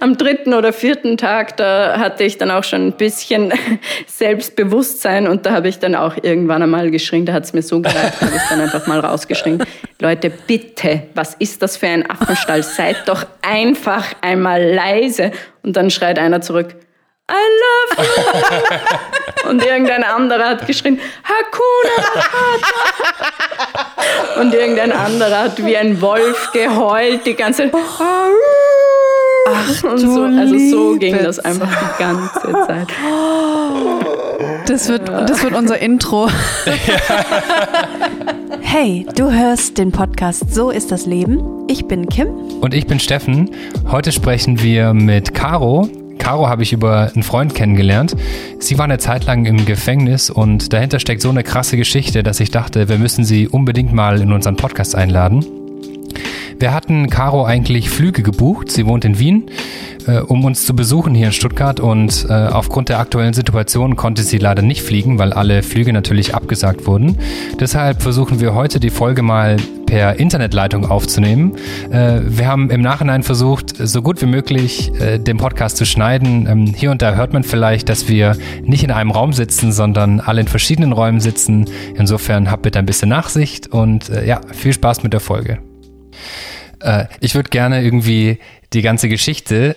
am dritten oder vierten Tag, da hatte ich dann auch schon ein bisschen Selbstbewusstsein und da habe ich dann auch irgendwann einmal geschrien, da hat es mir so gereicht, habe ich dann einfach mal rausgeschrien. Leute, bitte, was ist das für ein Affenstall? Seid doch einfach einmal leise. Und dann schreit einer zurück, I love you. Und irgendein anderer hat geschrien, Hakuna Matata. Und irgendein anderer hat wie ein Wolf geheult, die ganze Ach, und so, also so ging das einfach die ganze Zeit. Das wird, das wird unser Intro. Hey, du hörst den Podcast So ist das Leben. Ich bin Kim. Und ich bin Steffen. Heute sprechen wir mit Caro. Caro habe ich über einen Freund kennengelernt. Sie war eine Zeit lang im Gefängnis und dahinter steckt so eine krasse Geschichte, dass ich dachte, wir müssen sie unbedingt mal in unseren Podcast einladen. Wir hatten Caro eigentlich Flüge gebucht. Sie wohnt in Wien, äh, um uns zu besuchen hier in Stuttgart. Und äh, aufgrund der aktuellen Situation konnte sie leider nicht fliegen, weil alle Flüge natürlich abgesagt wurden. Deshalb versuchen wir heute die Folge mal per Internetleitung aufzunehmen. Äh, wir haben im Nachhinein versucht, so gut wie möglich äh, den Podcast zu schneiden. Ähm, hier und da hört man vielleicht, dass wir nicht in einem Raum sitzen, sondern alle in verschiedenen Räumen sitzen. Insofern habt bitte ein bisschen Nachsicht und äh, ja, viel Spaß mit der Folge. Äh, ich würde gerne irgendwie die ganze Geschichte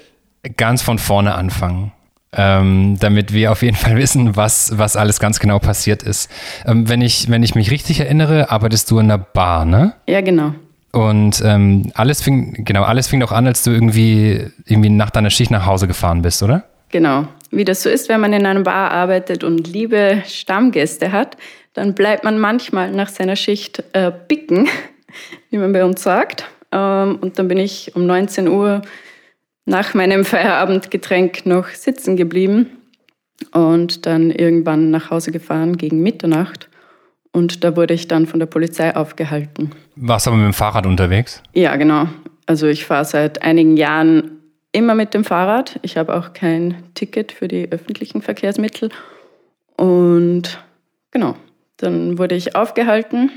ganz von vorne anfangen. Ähm, damit wir auf jeden Fall wissen, was, was alles ganz genau passiert ist. Ähm, wenn, ich, wenn ich mich richtig erinnere, arbeitest du in einer Bar, ne? Ja, genau. Und ähm, alles fing, genau, alles fing doch an, als du irgendwie, irgendwie nach deiner Schicht nach Hause gefahren bist, oder? Genau. Wie das so ist, wenn man in einer Bar arbeitet und liebe Stammgäste hat, dann bleibt man manchmal nach seiner Schicht äh, bicken, wie man bei uns sagt. Ähm, und dann bin ich um 19 Uhr nach meinem Feierabendgetränk noch sitzen geblieben und dann irgendwann nach Hause gefahren gegen Mitternacht. Und da wurde ich dann von der Polizei aufgehalten. Warst du aber mit dem Fahrrad unterwegs? Ja, genau. Also ich fahre seit einigen Jahren immer mit dem Fahrrad. Ich habe auch kein Ticket für die öffentlichen Verkehrsmittel. Und genau, dann wurde ich aufgehalten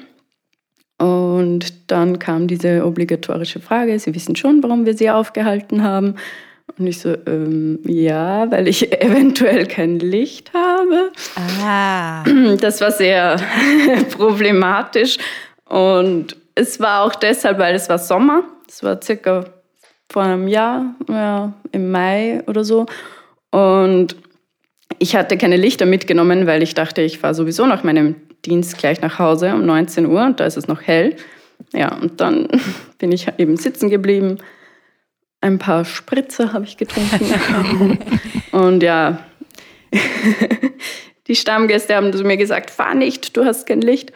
und dann kam diese obligatorische Frage, Sie wissen schon, warum wir Sie aufgehalten haben. Und ich so, ähm, ja, weil ich eventuell kein Licht habe. Ah. Das war sehr problematisch. Und es war auch deshalb, weil es war Sommer. Es war circa vor einem Jahr, ja, im Mai oder so. Und ich hatte keine Lichter mitgenommen, weil ich dachte, ich fahre sowieso nach meinem Dienst gleich nach Hause um 19 Uhr und da ist es noch hell. Ja, und dann bin ich eben sitzen geblieben. Ein paar Spritzer habe ich getrunken. und ja, die Stammgäste haben zu mir gesagt, fahr nicht, du hast kein Licht.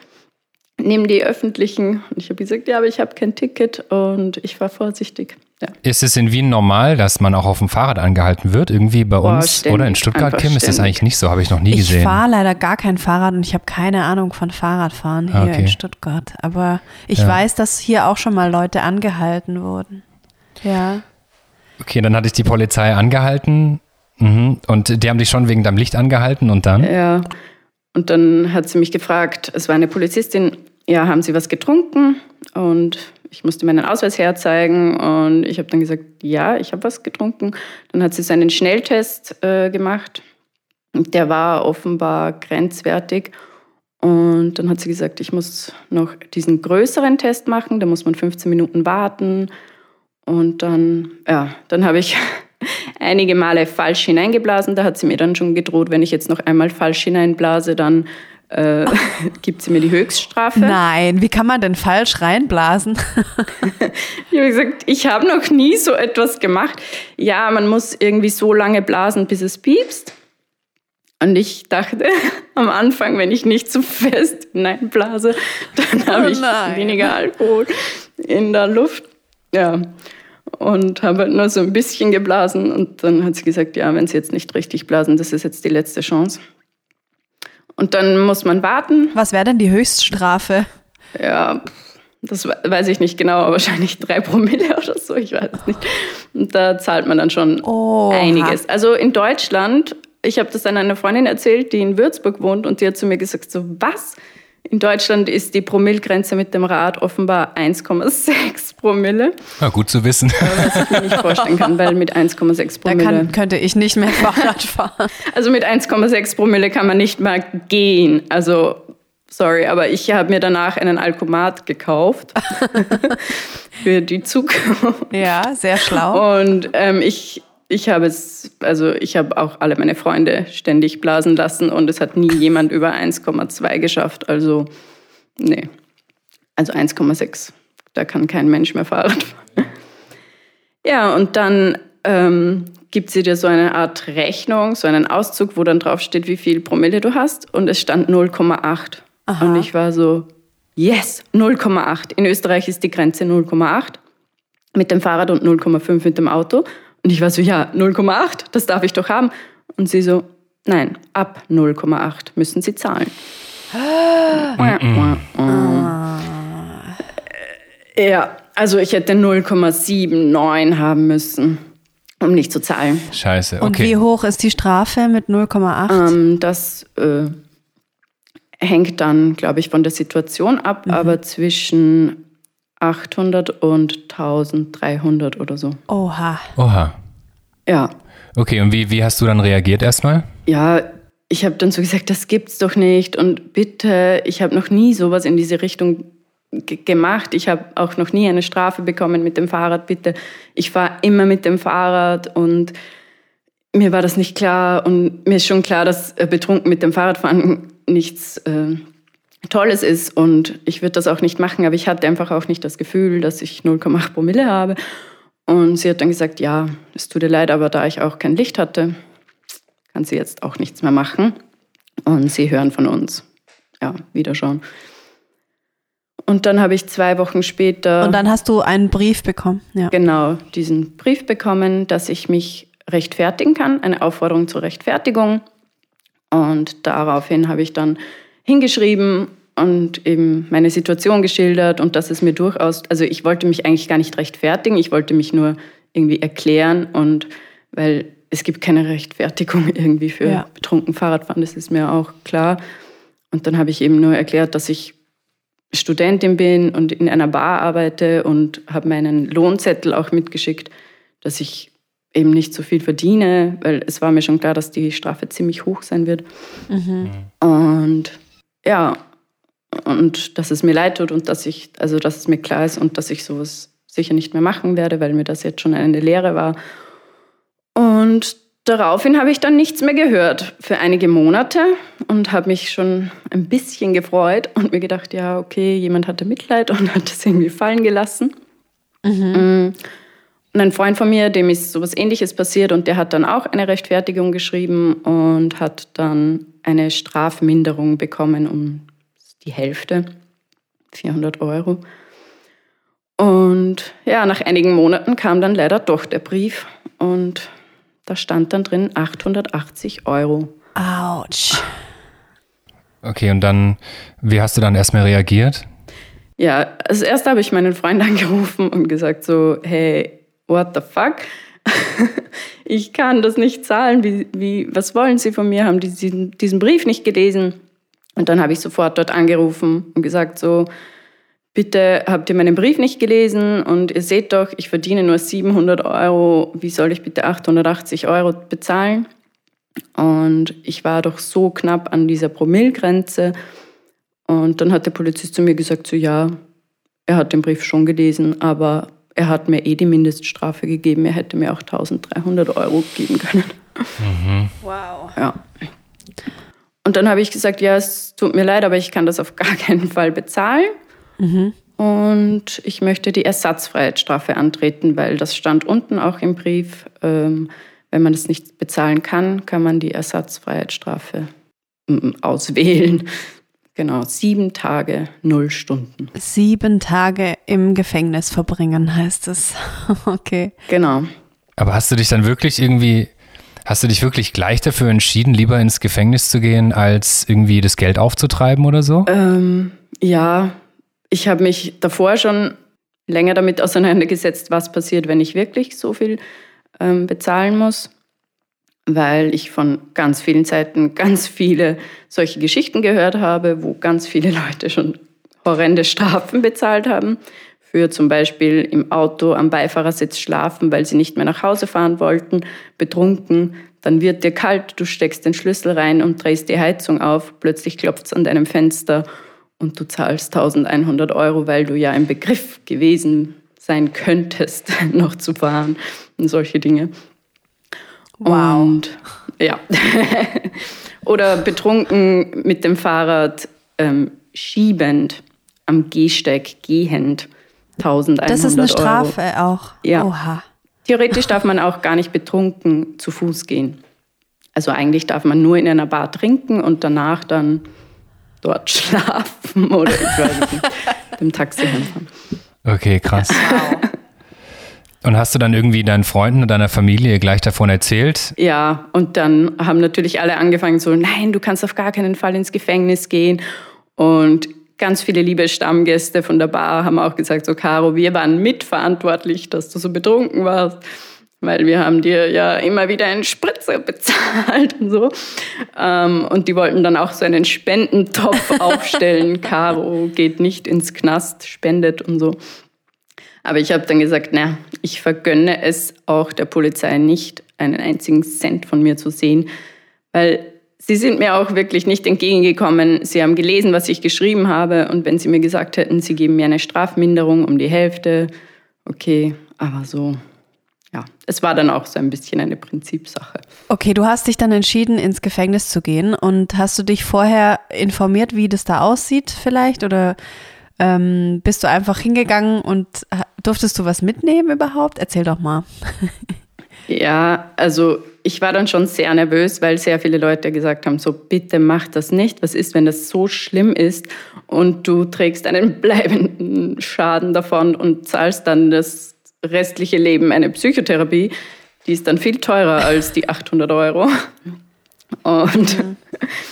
Nimm die öffentlichen. Und ich habe gesagt, ja, aber ich habe kein Ticket und ich war vorsichtig. Ja. Ist es in Wien normal, dass man auch auf dem Fahrrad angehalten wird? Irgendwie bei Boah, uns ständig, oder in Stuttgart, Kim, ist das eigentlich nicht so, habe ich noch nie ich gesehen. Ich fahre leider gar kein Fahrrad und ich habe keine Ahnung von Fahrradfahren hier okay. in Stuttgart. Aber ich ja. weiß, dass hier auch schon mal Leute angehalten wurden. Ja. Okay, dann hatte ich die Polizei angehalten mhm. und die haben dich schon wegen deinem Licht angehalten und dann? Ja. Und dann hat sie mich gefragt, es war eine Polizistin, ja, haben Sie was getrunken? Und ich musste meinen Ausweis herzeigen und ich habe dann gesagt, ja, ich habe was getrunken. Dann hat sie so einen Schnelltest äh, gemacht. Der war offenbar grenzwertig. Und dann hat sie gesagt, ich muss noch diesen größeren Test machen. Da muss man 15 Minuten warten. Und dann, ja, dann habe ich einige Male falsch hineingeblasen. Da hat sie mir dann schon gedroht, wenn ich jetzt noch einmal falsch hineinblase, dann äh, gibt sie mir die Höchststrafe. Nein, wie kann man denn falsch reinblasen? ich habe gesagt, ich habe noch nie so etwas gemacht. Ja, man muss irgendwie so lange blasen, bis es piepst. Und ich dachte am Anfang, wenn ich nicht zu fest hineinblase, dann habe oh ich weniger Alkohol in der Luft. Ja. Und habe halt nur so ein bisschen geblasen. Und dann hat sie gesagt, ja, wenn Sie jetzt nicht richtig blasen, das ist jetzt die letzte Chance. Und dann muss man warten. Was wäre denn die Höchststrafe? Ja, das weiß ich nicht genau, wahrscheinlich drei Promille oder so, ich weiß es nicht. Und da zahlt man dann schon Oha. einiges. Also in Deutschland, ich habe das an einer Freundin erzählt, die in Würzburg wohnt und die hat zu mir gesagt, so was? In Deutschland ist die Promillgrenze mit dem Rad offenbar 1,6 Promille. Ja, gut zu wissen. Was ich mir nicht vorstellen kann, weil mit 1,6 Promille. Da kann, könnte ich nicht mehr Fahrrad fahren. Also mit 1,6 Promille kann man nicht mal gehen. Also, sorry, aber ich habe mir danach einen Alkomat gekauft für die Zukunft. Ja, sehr schlau. Und ähm, ich ich habe es, also ich habe auch alle meine Freunde ständig blasen lassen und es hat nie jemand über 1,2 geschafft. Also, nee. Also 1,6. Da kann kein Mensch mehr Fahrrad fahren. Ja, und dann ähm, gibt sie dir so eine Art Rechnung, so einen Auszug, wo dann drauf steht, wie viel Promille du hast. Und es stand 0,8. Und ich war so, yes, 0,8. In Österreich ist die Grenze 0,8 mit dem Fahrrad und 0,5 mit dem Auto. Und ich war so, ja, 0,8, das darf ich doch haben. Und sie so, nein, ab 0,8 müssen Sie zahlen. Ja, also ich hätte 0,79 haben müssen, um nicht zu zahlen. Scheiße, okay. Und wie hoch ist die Strafe mit 0,8? Ähm, das äh, hängt dann, glaube ich, von der Situation ab, mhm. aber zwischen 800 und 1300 oder so. Oha. Oha. Ja. Okay, und wie, wie hast du dann reagiert erstmal? Ja, ich habe dann so gesagt, das gibt's doch nicht und bitte, ich habe noch nie sowas in diese Richtung gemacht. Ich habe auch noch nie eine Strafe bekommen mit dem Fahrrad, bitte. Ich fahre immer mit dem Fahrrad und mir war das nicht klar und mir ist schon klar, dass äh, betrunken mit dem Fahrradfahren nichts äh, Tolles ist und ich würde das auch nicht machen, aber ich hatte einfach auch nicht das Gefühl, dass ich 0,8 Promille habe. Und sie hat dann gesagt, ja, es tut ihr leid, aber da ich auch kein Licht hatte, kann sie jetzt auch nichts mehr machen. Und sie hören von uns. Ja, wieder schon. Und dann habe ich zwei Wochen später. Und dann hast du einen Brief bekommen. Ja. Genau, diesen Brief bekommen, dass ich mich rechtfertigen kann, eine Aufforderung zur Rechtfertigung. Und daraufhin habe ich dann hingeschrieben und eben meine Situation geschildert und dass es mir durchaus, also ich wollte mich eigentlich gar nicht rechtfertigen, ich wollte mich nur irgendwie erklären und weil es gibt keine Rechtfertigung irgendwie für ja. betrunken Fahrradfahren, das ist mir auch klar. Und dann habe ich eben nur erklärt, dass ich Studentin bin und in einer Bar arbeite und habe meinen Lohnzettel auch mitgeschickt, dass ich eben nicht so viel verdiene, weil es war mir schon klar, dass die Strafe ziemlich hoch sein wird. Mhm. Und ja, und dass es mir leid tut und dass ich, also dass es mir klar ist und dass ich sowas sicher nicht mehr machen werde, weil mir das jetzt schon eine Lehre war. Und daraufhin habe ich dann nichts mehr gehört für einige Monate und habe mich schon ein bisschen gefreut und mir gedacht, ja, okay, jemand hatte Mitleid und hat das irgendwie fallen gelassen. Mhm. Und ein Freund von mir, dem ist sowas ähnliches passiert und der hat dann auch eine Rechtfertigung geschrieben und hat dann eine Strafminderung bekommen um die Hälfte, 400 Euro. Und ja, nach einigen Monaten kam dann leider doch der Brief und da stand dann drin 880 Euro. Autsch. Okay, und dann, wie hast du dann erstmal reagiert? Ja, als erstes habe ich meinen Freund angerufen und gesagt so, hey, what the fuck? ich kann das nicht zahlen. Wie, wie, was wollen Sie von mir? Haben die diesen, diesen Brief nicht gelesen? Und dann habe ich sofort dort angerufen und gesagt so, bitte habt ihr meinen Brief nicht gelesen und ihr seht doch, ich verdiene nur 700 Euro, wie soll ich bitte 880 Euro bezahlen? Und ich war doch so knapp an dieser Promillgrenze. Und dann hat der Polizist zu mir gesagt, so ja, er hat den Brief schon gelesen, aber er hat mir eh die Mindeststrafe gegeben. Er hätte mir auch 1300 Euro geben können. Mhm. Wow. Ja. Und dann habe ich gesagt, ja, es tut mir leid, aber ich kann das auf gar keinen Fall bezahlen. Mhm. Und ich möchte die Ersatzfreiheitsstrafe antreten, weil das stand unten auch im Brief. Ähm, wenn man das nicht bezahlen kann, kann man die Ersatzfreiheitsstrafe mm, auswählen. Genau, sieben Tage, null Stunden. Sieben Tage im Gefängnis verbringen, heißt es. okay. Genau. Aber hast du dich dann wirklich irgendwie, hast du dich wirklich gleich dafür entschieden, lieber ins Gefängnis zu gehen, als irgendwie das Geld aufzutreiben oder so? Ähm, ja, ich habe mich davor schon länger damit auseinandergesetzt, was passiert, wenn ich wirklich so viel ähm, bezahlen muss. Weil ich von ganz vielen Seiten ganz viele solche Geschichten gehört habe, wo ganz viele Leute schon horrende Strafen bezahlt haben. Für zum Beispiel im Auto am Beifahrersitz schlafen, weil sie nicht mehr nach Hause fahren wollten, betrunken. Dann wird dir kalt, du steckst den Schlüssel rein und drehst die Heizung auf. Plötzlich klopft es an deinem Fenster und du zahlst 1100 Euro, weil du ja im Begriff gewesen sein könntest, noch zu fahren und solche Dinge. Wow. Und ja. Oder betrunken mit dem Fahrrad ähm, schiebend am Gehsteig gehend. 1100 Das ist eine Strafe Euro. auch. Ja. Oha. Theoretisch darf man auch gar nicht betrunken zu Fuß gehen. Also eigentlich darf man nur in einer Bar trinken und danach dann dort schlafen oder ich weiß nicht, dem Taxi hinfahren. Okay, krass. Und hast du dann irgendwie deinen Freunden und deiner Familie gleich davon erzählt? Ja, und dann haben natürlich alle angefangen so, nein, du kannst auf gar keinen Fall ins Gefängnis gehen. Und ganz viele liebe Stammgäste von der Bar haben auch gesagt, so Caro, wir waren mitverantwortlich, dass du so betrunken warst, weil wir haben dir ja immer wieder einen Spritzer bezahlt und so. Ähm, und die wollten dann auch so einen Spendentopf aufstellen. Caro geht nicht ins Knast, spendet und so. Aber ich habe dann gesagt, na, ich vergönne es auch der Polizei nicht, einen einzigen Cent von mir zu sehen, weil sie sind mir auch wirklich nicht entgegengekommen. Sie haben gelesen, was ich geschrieben habe und wenn sie mir gesagt hätten, sie geben mir eine Strafminderung um die Hälfte, okay, aber so. Ja, es war dann auch so ein bisschen eine Prinzipsache. Okay, du hast dich dann entschieden, ins Gefängnis zu gehen und hast du dich vorher informiert, wie das da aussieht vielleicht oder ähm, bist du einfach hingegangen und durftest du was mitnehmen überhaupt? Erzähl doch mal. ja, also ich war dann schon sehr nervös, weil sehr viele Leute gesagt haben, so bitte mach das nicht. Was ist, wenn das so schlimm ist und du trägst einen bleibenden Schaden davon und zahlst dann das restliche Leben eine Psychotherapie? Die ist dann viel teurer als die 800 Euro. Und mhm.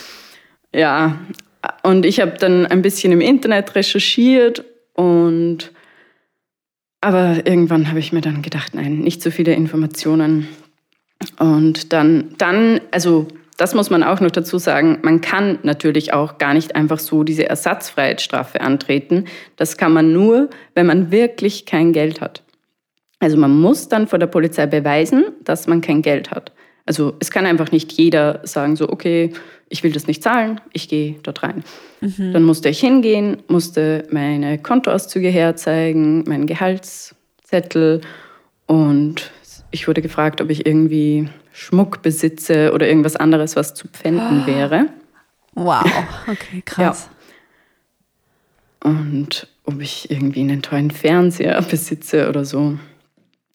ja, und ich habe dann ein bisschen im Internet recherchiert und aber irgendwann habe ich mir dann gedacht, nein, nicht so viele Informationen. Und dann, dann, also das muss man auch noch dazu sagen, man kann natürlich auch gar nicht einfach so diese Ersatzfreiheitsstrafe antreten. Das kann man nur, wenn man wirklich kein Geld hat. Also man muss dann vor der Polizei beweisen, dass man kein Geld hat. Also es kann einfach nicht jeder sagen, so, okay, ich will das nicht zahlen, ich gehe dort rein. Mhm. Dann musste ich hingehen, musste meine Kontoauszüge herzeigen, meinen Gehaltszettel und ich wurde gefragt, ob ich irgendwie Schmuck besitze oder irgendwas anderes, was zu pfänden oh. wäre. Wow, okay, krass. Ja. Und ob ich irgendwie einen tollen Fernseher besitze oder so.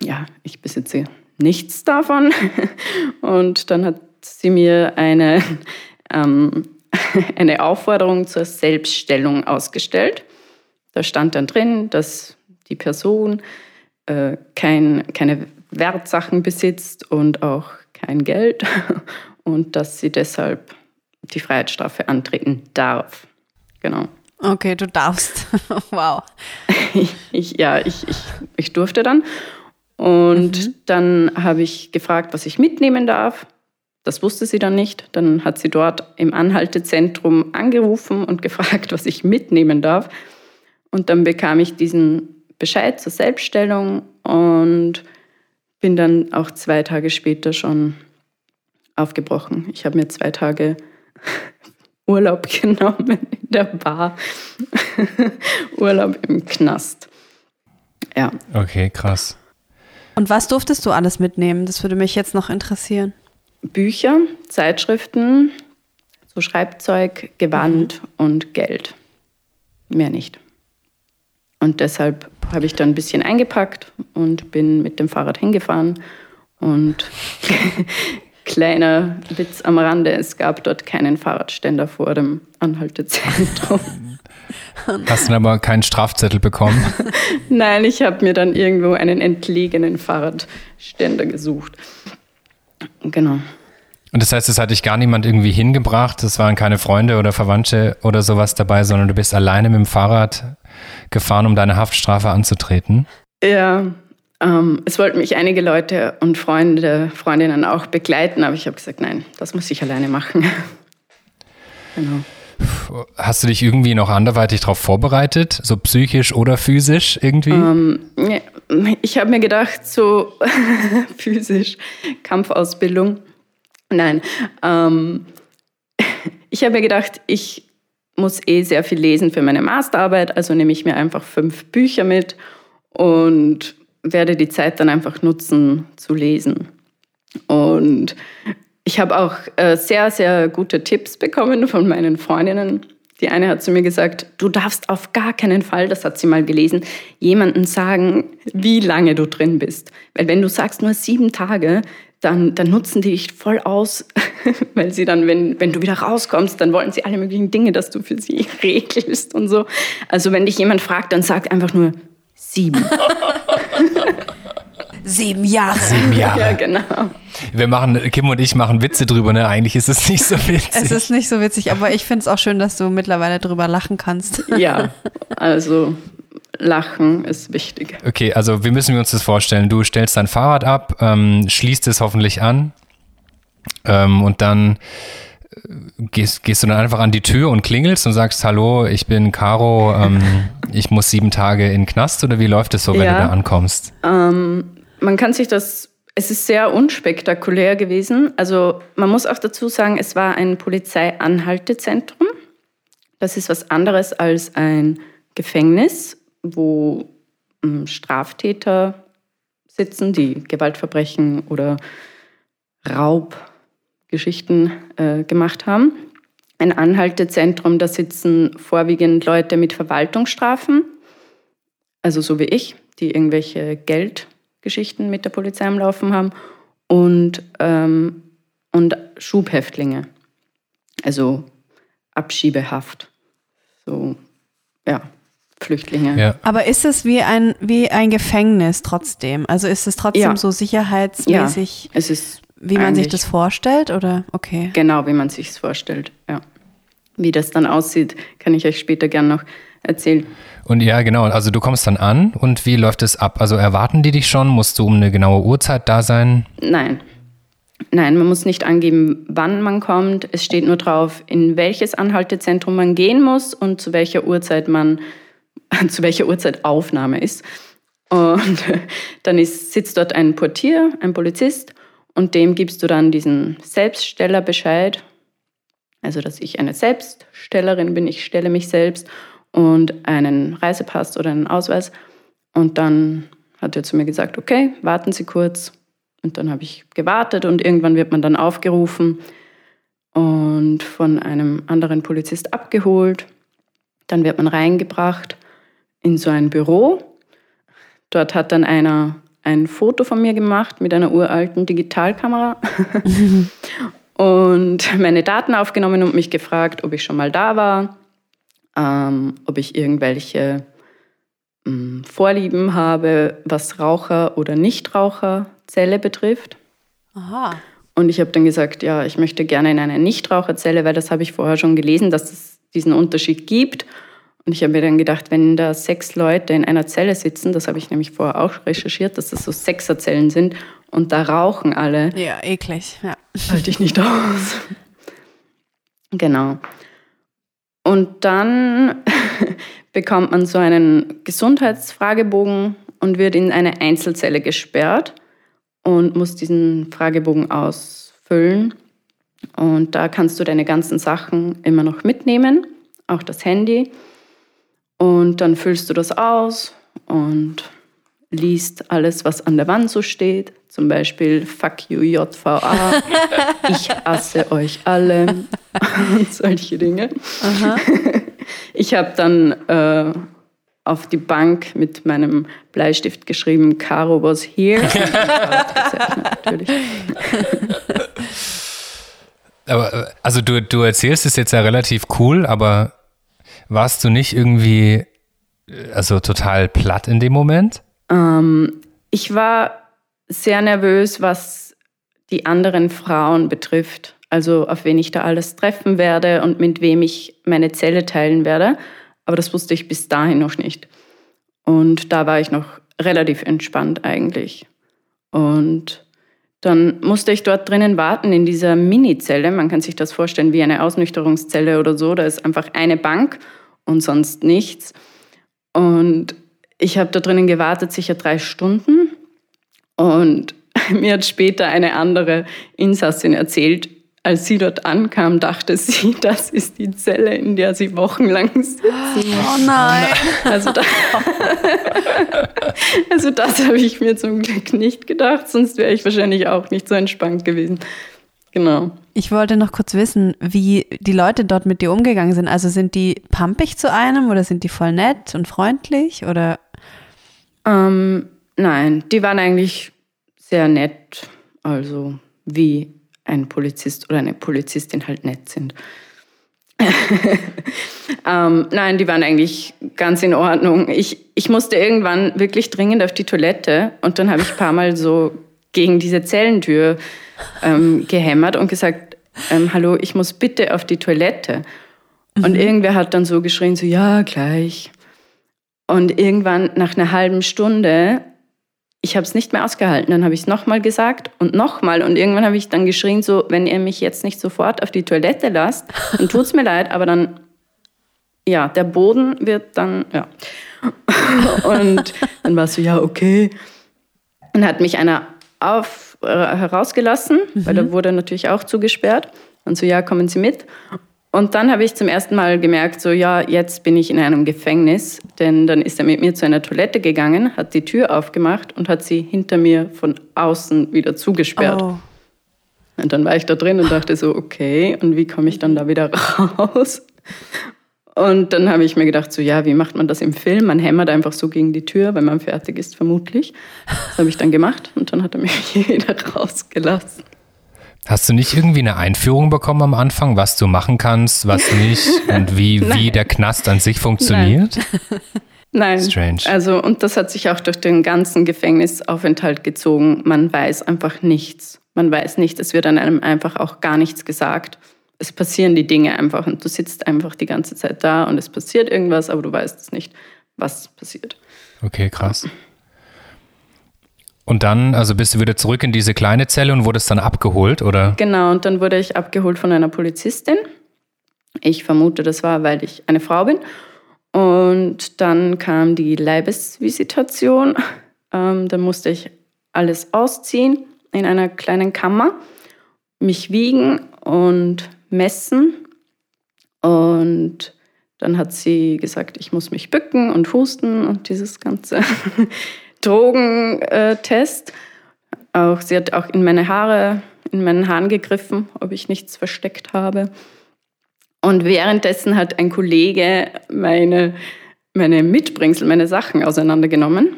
Ja, ich besitze nichts davon. Und dann hat sie mir eine, ähm, eine Aufforderung zur Selbststellung ausgestellt. Da stand dann drin, dass die Person äh, kein, keine Wertsachen besitzt und auch kein Geld und dass sie deshalb die Freiheitsstrafe antreten darf. Genau. Okay, du darfst. wow. Ich, ja, ich, ich, ich durfte dann. Und mhm. dann habe ich gefragt, was ich mitnehmen darf. Das wusste sie dann nicht. Dann hat sie dort im Anhaltezentrum angerufen und gefragt, was ich mitnehmen darf. Und dann bekam ich diesen Bescheid zur Selbststellung und bin dann auch zwei Tage später schon aufgebrochen. Ich habe mir zwei Tage Urlaub genommen in der Bar. Urlaub im Knast. Ja. Okay, krass. Und was durftest du alles mitnehmen? Das würde mich jetzt noch interessieren. Bücher, Zeitschriften, so Schreibzeug, Gewand mhm. und Geld. Mehr nicht. Und deshalb habe ich dann ein bisschen eingepackt und bin mit dem Fahrrad hingefahren. Und kleiner Witz am Rande, es gab dort keinen Fahrradständer vor dem Anhaltezentrum. Hast du aber keinen Strafzettel bekommen? Nein, ich habe mir dann irgendwo einen entlegenen Fahrradständer gesucht. Genau. Und das heißt, es hat dich gar niemand irgendwie hingebracht? Es waren keine Freunde oder Verwandte oder sowas dabei, sondern du bist alleine mit dem Fahrrad gefahren, um deine Haftstrafe anzutreten? Ja, Ähm, es wollten mich einige Leute und Freunde, Freundinnen auch begleiten, aber ich habe gesagt, nein, das muss ich alleine machen. genau. Hast du dich irgendwie noch anderweitig darauf vorbereitet, so psychisch oder physisch irgendwie? Ähm, ich habe mir gedacht, so physisch, Kampfausbildung. Nein, ähm, ich habe mir gedacht, ich muss eh sehr viel lesen für meine Masterarbeit, also nehme ich mir einfach fünf Bücher mit und werde die Zeit dann einfach nutzen zu lesen. Und ich habe auch äh, sehr, sehr gute Tipps bekommen von meinen Freundinnen. Die eine hat zu mir gesagt, du darfst auf gar keinen Fall, das hat sie mal gelesen, jemanden sagen, wie lange du drin bist. Weil wenn du sagst nur sieben Tage, dann, dann nutzen die dich voll aus, weil sie dann, wenn, wenn du wieder rauskommst, dann wollen sie alle möglichen Dinge, dass du für sie regelst und so. Also wenn dich jemand fragt, dann sag einfach nur sieben. Sieben Jahre. Sieben Jahre. Ja, genau. Wir machen, Kim und ich machen Witze drüber, ne? Eigentlich ist es nicht so witzig. Es ist nicht so witzig, aber ich finde es auch schön, dass du mittlerweile drüber lachen kannst. Ja, also Lachen ist wichtig. Okay, also wie müssen wir uns das vorstellen? Du stellst dein Fahrrad ab, ähm, schließt es hoffentlich an ähm, und dann äh, gehst, gehst du dann einfach an die Tür und klingelst und sagst, hallo, ich bin Caro, ähm, ich muss sieben Tage in den Knast oder wie läuft es so, wenn Ja. du da ankommst? Ähm, man kann sich das, es ist sehr unspektakulär gewesen. Also man muss auch dazu sagen, es war ein Polizeianhaltezentrum. Das ist was anderes als ein Gefängnis, wo ähm, Straftäter sitzen, die Gewaltverbrechen oder Raubgeschichten äh, gemacht haben. Ein Anhaltezentrum, da sitzen vorwiegend Leute mit Verwaltungsstrafen, also so wie ich, die irgendwelche Geldgeschichten mit der Polizei am Laufen haben und, ähm, und Schubhäftlinge, also Abschiebehaft, so ja, Flüchtlinge. Ja. Aber ist es wie ein, wie ein Gefängnis trotzdem? Also ist es trotzdem Ja. so sicherheitsmäßig, Es ist wie man sich das vorstellt? Oder okay. Genau, wie man sich es vorstellt, ja. Wie das dann aussieht, kann ich euch später gern noch erzählen. Und ja, genau, also du kommst dann an und wie läuft es ab? Also erwarten die dich schon? Musst du um eine genaue Uhrzeit da sein? Nein. Nein, man muss nicht angeben, wann man kommt. Es steht nur drauf, in welches Anhaltezentrum man gehen muss und zu welcher Uhrzeit man, zu welcher Uhrzeit Aufnahme ist. Und dann ist, sitzt dort ein Portier, ein Polizist, und dem gibst du dann diesen Selbststellerbescheid. Also, dass ich eine Selbststellerin bin, ich stelle mich selbst und einen Reisepass oder einen Ausweis. Und dann hat er zu mir gesagt, okay, warten Sie kurz. Und dann habe ich gewartet und irgendwann wird man dann aufgerufen und von einem anderen Polizist abgeholt. Dann wird man reingebracht in so ein Büro. Dort hat dann einer ein Foto von mir gemacht mit einer uralten Digitalkamera und meine Daten aufgenommen und mich gefragt, ob ich schon mal da war, ähm, ob ich irgendwelche ähm, Vorlieben habe, was Raucher- oder Nichtraucherzelle betrifft. Aha. Und ich habe dann gesagt, ja, ich möchte gerne in eine Nichtraucherzelle, weil das habe ich vorher schon gelesen, dass es diesen Unterschied gibt. Und ich habe mir dann gedacht, wenn da sechs Leute in einer Zelle sitzen, das habe ich nämlich vorher auch recherchiert, dass das so Sechserzellen sind und da rauchen alle, Ja, eklig. Ja. halte ich nicht aus. Genau. Und dann bekommt man so einen Gesundheitsfragebogen und wird in eine Einzelzelle gesperrt und muss diesen Fragebogen ausfüllen. Und da kannst du deine ganzen Sachen immer noch mitnehmen, auch das Handy. Und dann füllst du das aus und liest alles, was an der Wand so steht. Zum Beispiel Fuck you JVA, ich hasse euch alle und solche Dinge. Ich habe dann äh, auf die Bank mit meinem Bleistift geschrieben, Caro was here. Natürlich. Aber äh, also du, du erzählst es jetzt ja relativ cool, aber warst du nicht irgendwie äh, also total platt in dem Moment? Ähm, ich war sehr nervös, was die anderen Frauen betrifft. Also auf wen ich da alles treffen werde und mit wem ich meine Zelle teilen werde. Aber das wusste ich bis dahin noch nicht. Und da war ich noch relativ entspannt eigentlich. Und dann musste ich dort drinnen warten in dieser Mini-Zelle. Man kann sich das vorstellen wie eine Ausnüchterungszelle oder so. Da ist einfach eine Bank und sonst nichts. Und ich habe da drinnen gewartet, sicher drei Stunden. Und mir hat später eine andere Insassin erzählt, als sie dort ankam, dachte sie, das ist die Zelle, in der sie wochenlang sitzen. Oh nein. Also, da, also das habe ich mir zum Glück nicht gedacht, sonst wäre ich wahrscheinlich auch nicht so entspannt gewesen. Genau. Ich wollte noch kurz wissen, wie die Leute dort mit dir umgegangen sind. Also sind die pampig zu einem oder sind die voll nett und freundlich oder? Ähm, nein, die waren eigentlich sehr nett. Also wie ein Polizist oder eine Polizistin halt nett sind. ähm, nein, die waren eigentlich ganz in Ordnung. Ich, ich musste irgendwann wirklich dringend auf die Toilette und dann habe ich ein paar Mal so gegen diese Zellentür ähm, gehämmert und gesagt, ähm, hallo, ich muss bitte auf die Toilette. Und mhm. irgendwer hat dann so geschrien, so, ja, gleich. Und irgendwann nach einer halben Stunde ich habe es nicht mehr ausgehalten. Dann habe ich es nochmal gesagt und nochmal. Und irgendwann habe ich dann geschrien, so, wenn ihr mich jetzt nicht sofort auf die Toilette lasst, dann tut es mir leid, aber dann, ja, der Boden wird dann, ja. und dann war es so, ja, okay. Dann hat mich einer auf, äh, herausgelassen, mhm. weil da wurde natürlich auch zugesperrt. Und so, ja, kommen Sie mit. Und dann habe ich zum ersten Mal gemerkt, so ja, jetzt bin ich in einem Gefängnis, denn dann ist er mit mir zu einer Toilette gegangen, hat die Tür aufgemacht und hat sie hinter mir von außen wieder zugesperrt. Oh. Und dann war ich da drin und dachte so, okay, und wie komme ich dann da wieder raus? Und dann habe ich mir gedacht, so ja, wie macht man das im Film? Man hämmert einfach so gegen die Tür, wenn man fertig ist, vermutlich. Das habe ich dann gemacht und dann hat er mich wieder rausgelassen. Hast du nicht irgendwie eine Einführung bekommen am Anfang, was du machen kannst, was nicht und wie, wie der Knast an sich funktioniert? Nein. Nein. Strange. Also, und das hat sich auch durch den ganzen Gefängnisaufenthalt gezogen. Man weiß einfach nichts. Man weiß nichts. Es wird an einem einfach auch gar nichts gesagt. Es passieren die Dinge einfach und du sitzt einfach die ganze Zeit da und es passiert irgendwas, aber du weißt nicht, was passiert. Okay, krass. Und dann, also bist du wieder zurück in diese kleine Zelle und wurdest dann abgeholt, oder? Genau, und dann wurde ich abgeholt von einer Polizistin. Ich vermute, das war, weil ich eine Frau bin. Und dann kam die Leibesvisitation. Ähm, dann musste ich alles ausziehen in einer kleinen Kammer, mich wiegen und messen. Und dann hat sie gesagt, ich muss mich bücken und husten und dieses ganze Drogentest. Auch, sie hat auch in meine Haare, in meinen Haaren gegriffen, ob ich nichts versteckt habe. Und währenddessen hat ein Kollege meine, meine Mitbringsel, meine Sachen auseinandergenommen.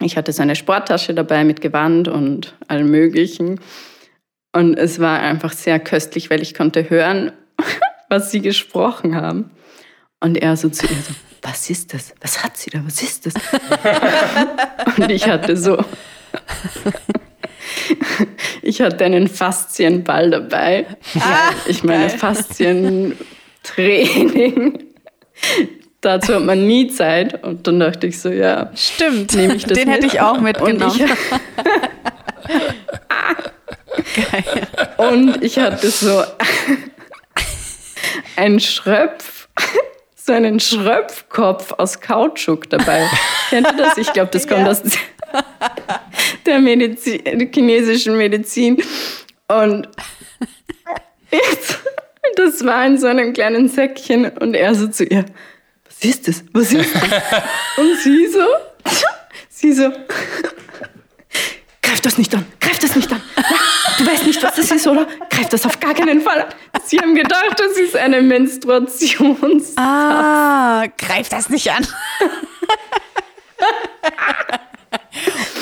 Ich hatte so eine Sporttasche dabei mit Gewand und allem Möglichen. Und es war einfach sehr köstlich, weil ich konnte hören, was sie gesprochen haben. Und er so zu ihr so, was ist das? Was hat sie da? Was ist das? und ich hatte so, ich hatte einen Faszienball dabei. Ah, ich meine, Faszientraining. Dazu hat man nie Zeit. Und dann dachte ich so, ja. Stimmt. Nehme ich das Den mit? hätte ich auch mitgenommen. Und ich, Geil. Und ich hatte so einen Schröpf so einen Schröpfkopf aus Kautschuk dabei. Kennt ihr das? Ich glaube, das kommt ja. aus der, Medizin, der chinesischen Medizin. Und jetzt, das war in so einem kleinen Säckchen und er so zu ihr, was ist das? Was ist das? Und sie so, sie so, greif das nicht an, greif das nicht an. Du weißt nicht, was das ist, oder? Greif das auf gar keinen Fall an. Sie haben gedacht, das ist eine Menstruations. Ah, greif das nicht an.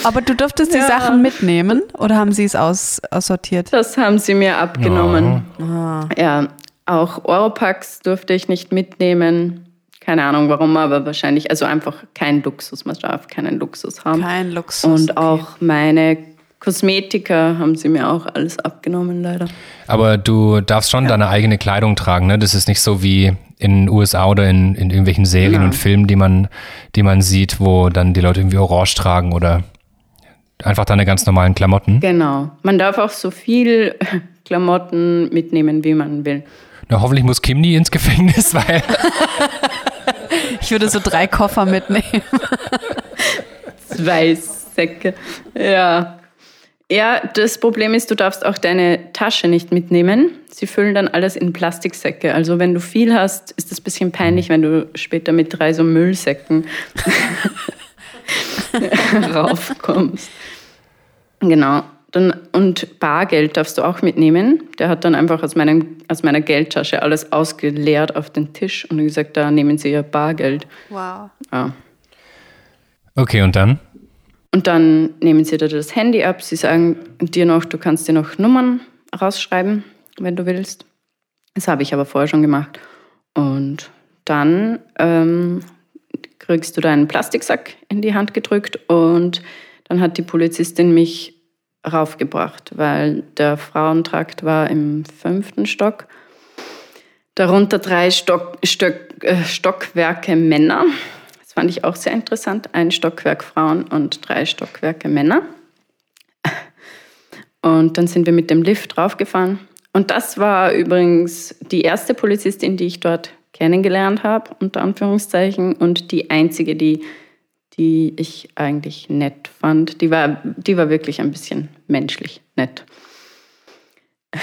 Aber du durftest ja. die Sachen mitnehmen oder haben sie es aus, aussortiert? Das haben sie mir abgenommen. Ah. Ja, auch Oropax durfte ich nicht mitnehmen. Keine Ahnung warum, aber wahrscheinlich, also einfach kein Luxus. Man darf keinen Luxus haben. Kein Luxus. Und auch okay. meine Kosmetika haben sie mir auch alles abgenommen, leider. Aber du darfst schon ja. deine eigene Kleidung tragen, ne? Das ist nicht so wie in den USA oder in, in irgendwelchen Serien genau. und Filmen, die man, die man sieht, wo dann die Leute irgendwie orange tragen oder einfach deine ganz normalen Klamotten. Genau. Man darf auch so viel Klamotten mitnehmen, wie man will. Na, hoffentlich muss Kim nie ins Gefängnis, weil. ich würde so drei Koffer mitnehmen. Zwei Säcke. Ja. Ja, das Problem ist, du darfst auch deine Tasche nicht mitnehmen. Sie füllen dann alles in Plastiksäcke. Also wenn du viel hast, ist das ein bisschen peinlich, wenn du später mit drei so Müllsäcken raufkommst. Genau. Dann, und Bargeld darfst du auch mitnehmen. Der hat dann einfach aus, meinem, aus meiner Geldtasche alles ausgeleert auf den Tisch und gesagt, da nehmen Sie Ihr Bargeld. Wow. Ja. Okay, und dann? Und dann nehmen sie dir das Handy ab. Sie sagen dir noch, du kannst dir noch Nummern rausschreiben, wenn du willst. Das habe ich aber vorher schon gemacht. Und dann ähm, kriegst du deinen Plastiksack in die Hand gedrückt und dann hat die Polizistin mich raufgebracht, weil der Frauentrakt war im fünften Stock. Darunter drei Stock, Stock, äh, Stockwerke Männer. Das fand ich auch sehr interessant. Ein Stockwerk Frauen und drei Stockwerke Männer. Und dann sind wir mit dem Lift draufgefahren. Und das war übrigens die erste Polizistin, die ich dort kennengelernt habe, unter Anführungszeichen, und die einzige, die, die ich eigentlich nett fand. Die war, die war wirklich ein bisschen menschlich nett.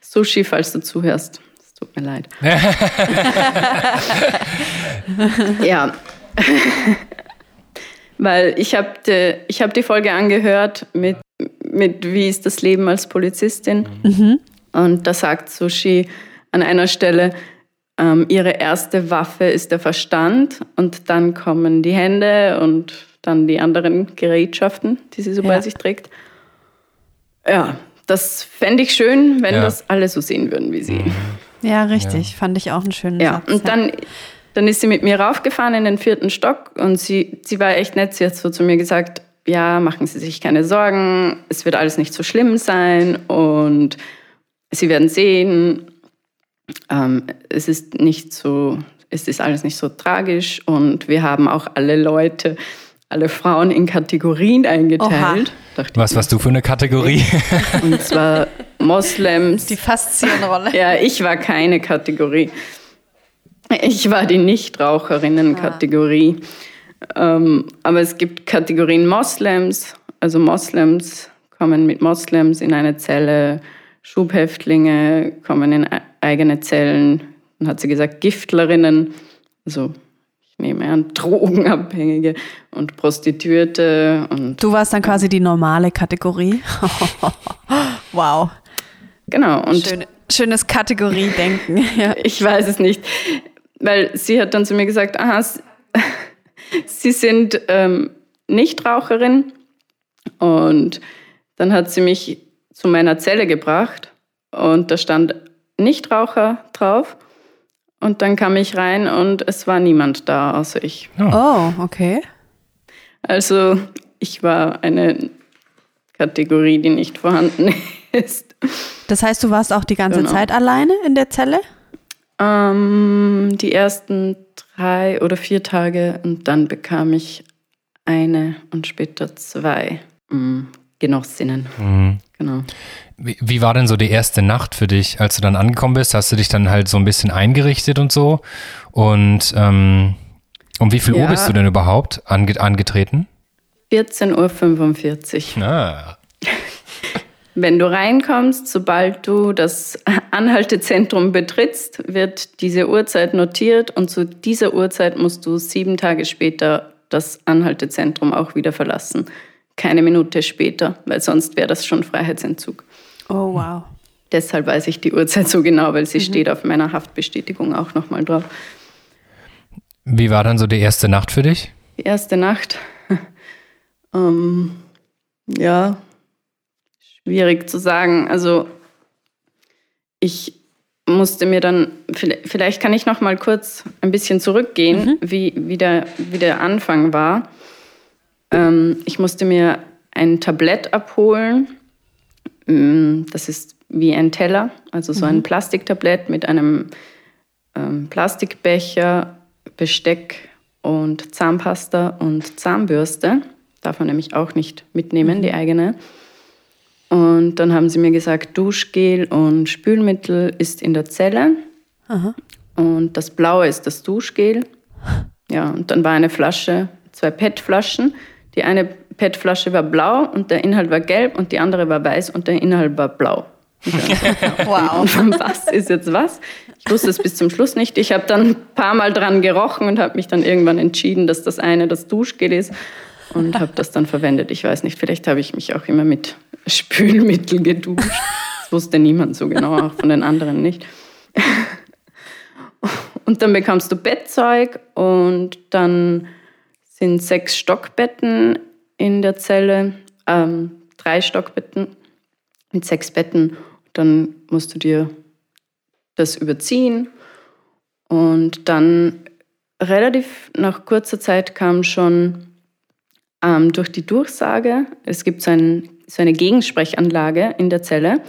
Sushi, falls du zuhörst. Es tut mir leid. ja, Weil ich habe die, hab die Folge angehört mit, mit Wie ist das Leben als Polizistin. Mhm. Und da sagt Sushi an einer Stelle, ähm, ihre erste Waffe ist der Verstand und dann kommen die Hände und dann die anderen Gerätschaften, die sie so ja. bei sich trägt. Ja, das fände ich schön, wenn ja. das alle so sehen würden wie sie. Ja, richtig. Ja. Fand ich auch einen schönen ja. Satz. Und dann dann ist sie mit mir raufgefahren in den vierten Stock und sie, sie war echt nett. Sie hat so zu mir gesagt, ja, machen Sie sich keine Sorgen, es wird alles nicht so schlimm sein und Sie werden sehen, ähm, es ist nicht so, es ist alles nicht so tragisch und wir haben auch alle Leute, alle Frauen in Kategorien eingeteilt. Was warst du für eine Kategorie? Und zwar Moslems. Die Faszienrolle. Ja, ich war keine Kategorie. Ich war die Nichtraucherinnen-Kategorie. Ah. Ähm, aber es gibt Kategorien Moslems. Also Moslems kommen mit Moslems in eine Zelle, Schubhäftlinge kommen in e-, eigene Zellen. Dann hat sie gesagt, Giftlerinnen, also ich nehme an, Drogenabhängige und Prostituierte. Und du warst dann quasi die normale Kategorie. wow. Genau. Und Schön, schönes Kategoriedenken. ja. Ich weiß es nicht weil sie hat dann zu mir gesagt, aha, Sie sind ähm, Nichtraucherin. Und dann hat sie mich zu meiner Zelle gebracht und da stand Nichtraucher drauf. Und dann kam ich rein und es war niemand da, außer ich. Oh, oh okay. Also ich war eine Kategorie, die nicht vorhanden ist. Das heißt, du warst auch die ganze genau. Zeit alleine in der Zelle? Ähm, die ersten drei oder vier Tage und dann bekam ich eine und später zwei mhm. Genossinnen. Mhm. Genau. Wie, wie, war denn so die erste Nacht für dich, als du dann angekommen bist? Hast du dich dann halt so ein bisschen eingerichtet und so? Und ähm, um wie viel ja. Uhr bist du denn überhaupt ange angetreten? 14.45 Uhr. Ah, wenn du reinkommst, sobald du das Anhaltezentrum betrittst, wird diese Uhrzeit notiert und zu dieser Uhrzeit musst du sieben Tage später das Anhaltezentrum auch wieder verlassen. Keine Minute später, weil sonst wäre das schon Freiheitsentzug. Oh, wow. Deshalb weiß ich die Uhrzeit so genau, weil sie mhm. steht auf meiner Haftbestätigung auch nochmal drauf. Wie war dann so die erste Nacht für dich? Die erste Nacht, ähm, ja, schwierig zu sagen. Also ich musste mir dann, vielleicht kann ich noch mal kurz ein bisschen zurückgehen, mhm. wie, wie, der, wie der Anfang war. Ähm, ich musste mir ein Tablett abholen. Mm, das ist wie ein Teller, also so ein Plastiktablett mit einem ähm, Plastikbecher, Besteck und Zahnpasta und Zahnbürste. Darf man nämlich auch nicht mitnehmen, die eigene. Und dann haben sie mir gesagt, Duschgel und Spülmittel ist in der Zelle. Aha. Und das Blaue ist das Duschgel. Ja, und dann war eine Flasche, zwei PET-Flaschen. Die eine PET-Flasche war blau und der Inhalt war gelb und die andere war weiß und der Inhalt war blau. Wow. Und was ist jetzt was? Ich wusste es bis zum Schluss nicht. Ich habe dann ein paar Mal dran gerochen und habe mich dann irgendwann entschieden, dass das eine das Duschgel ist und habe das dann verwendet. Ich weiß nicht, vielleicht habe ich mich auch immer mit Spülmittel geduscht. Das wusste niemand so genau, auch von den anderen nicht. Und dann bekommst du Bettzeug und dann sind sechs Stockbetten in der Zelle, ähm, drei Stockbetten mit sechs Betten. Dann musst du dir das überziehen und dann relativ nach kurzer Zeit kam schon ähm, durch die Durchsage, es gibt so, ein, so eine Gegensprechanlage in der Zelle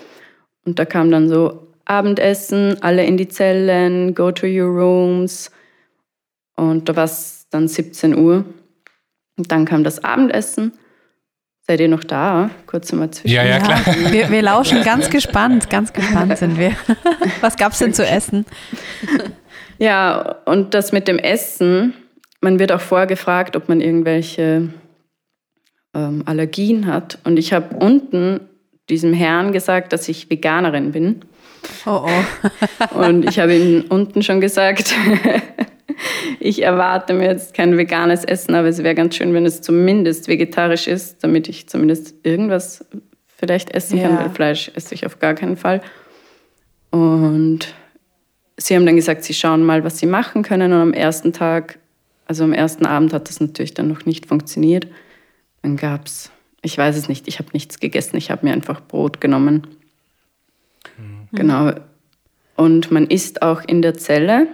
und da kam dann so Abendessen, alle in die Zellen, go to your rooms und da war es dann 17 Uhr und dann kam das Abendessen. Seid ihr noch da? Kurz mal zwischen. Ja, ja, klar. Wir, wir lauschen ganz gespannt, ganz gespannt sind wir. Was gab's denn zu essen? Ja, und das mit dem Essen, man wird auch vorher gefragt, ob man irgendwelche ähm, Allergien hat. Und ich habe unten diesem Herrn gesagt, dass ich Veganerin bin. Oh oh. Und ich habe ihm unten schon gesagt, ich erwarte mir jetzt kein veganes Essen, aber es wäre ganz schön, wenn es zumindest vegetarisch ist, damit ich zumindest irgendwas vielleicht essen kann, Ja. weil Fleisch esse ich auf gar keinen Fall. Und sie haben dann gesagt, sie schauen mal, was sie machen können. Und am ersten Tag, also am ersten Abend hat das natürlich dann noch nicht funktioniert. Dann gab es, ich weiß es nicht, ich habe nichts gegessen, ich habe mir einfach Brot genommen. Genau. Und man isst auch in der Zelle.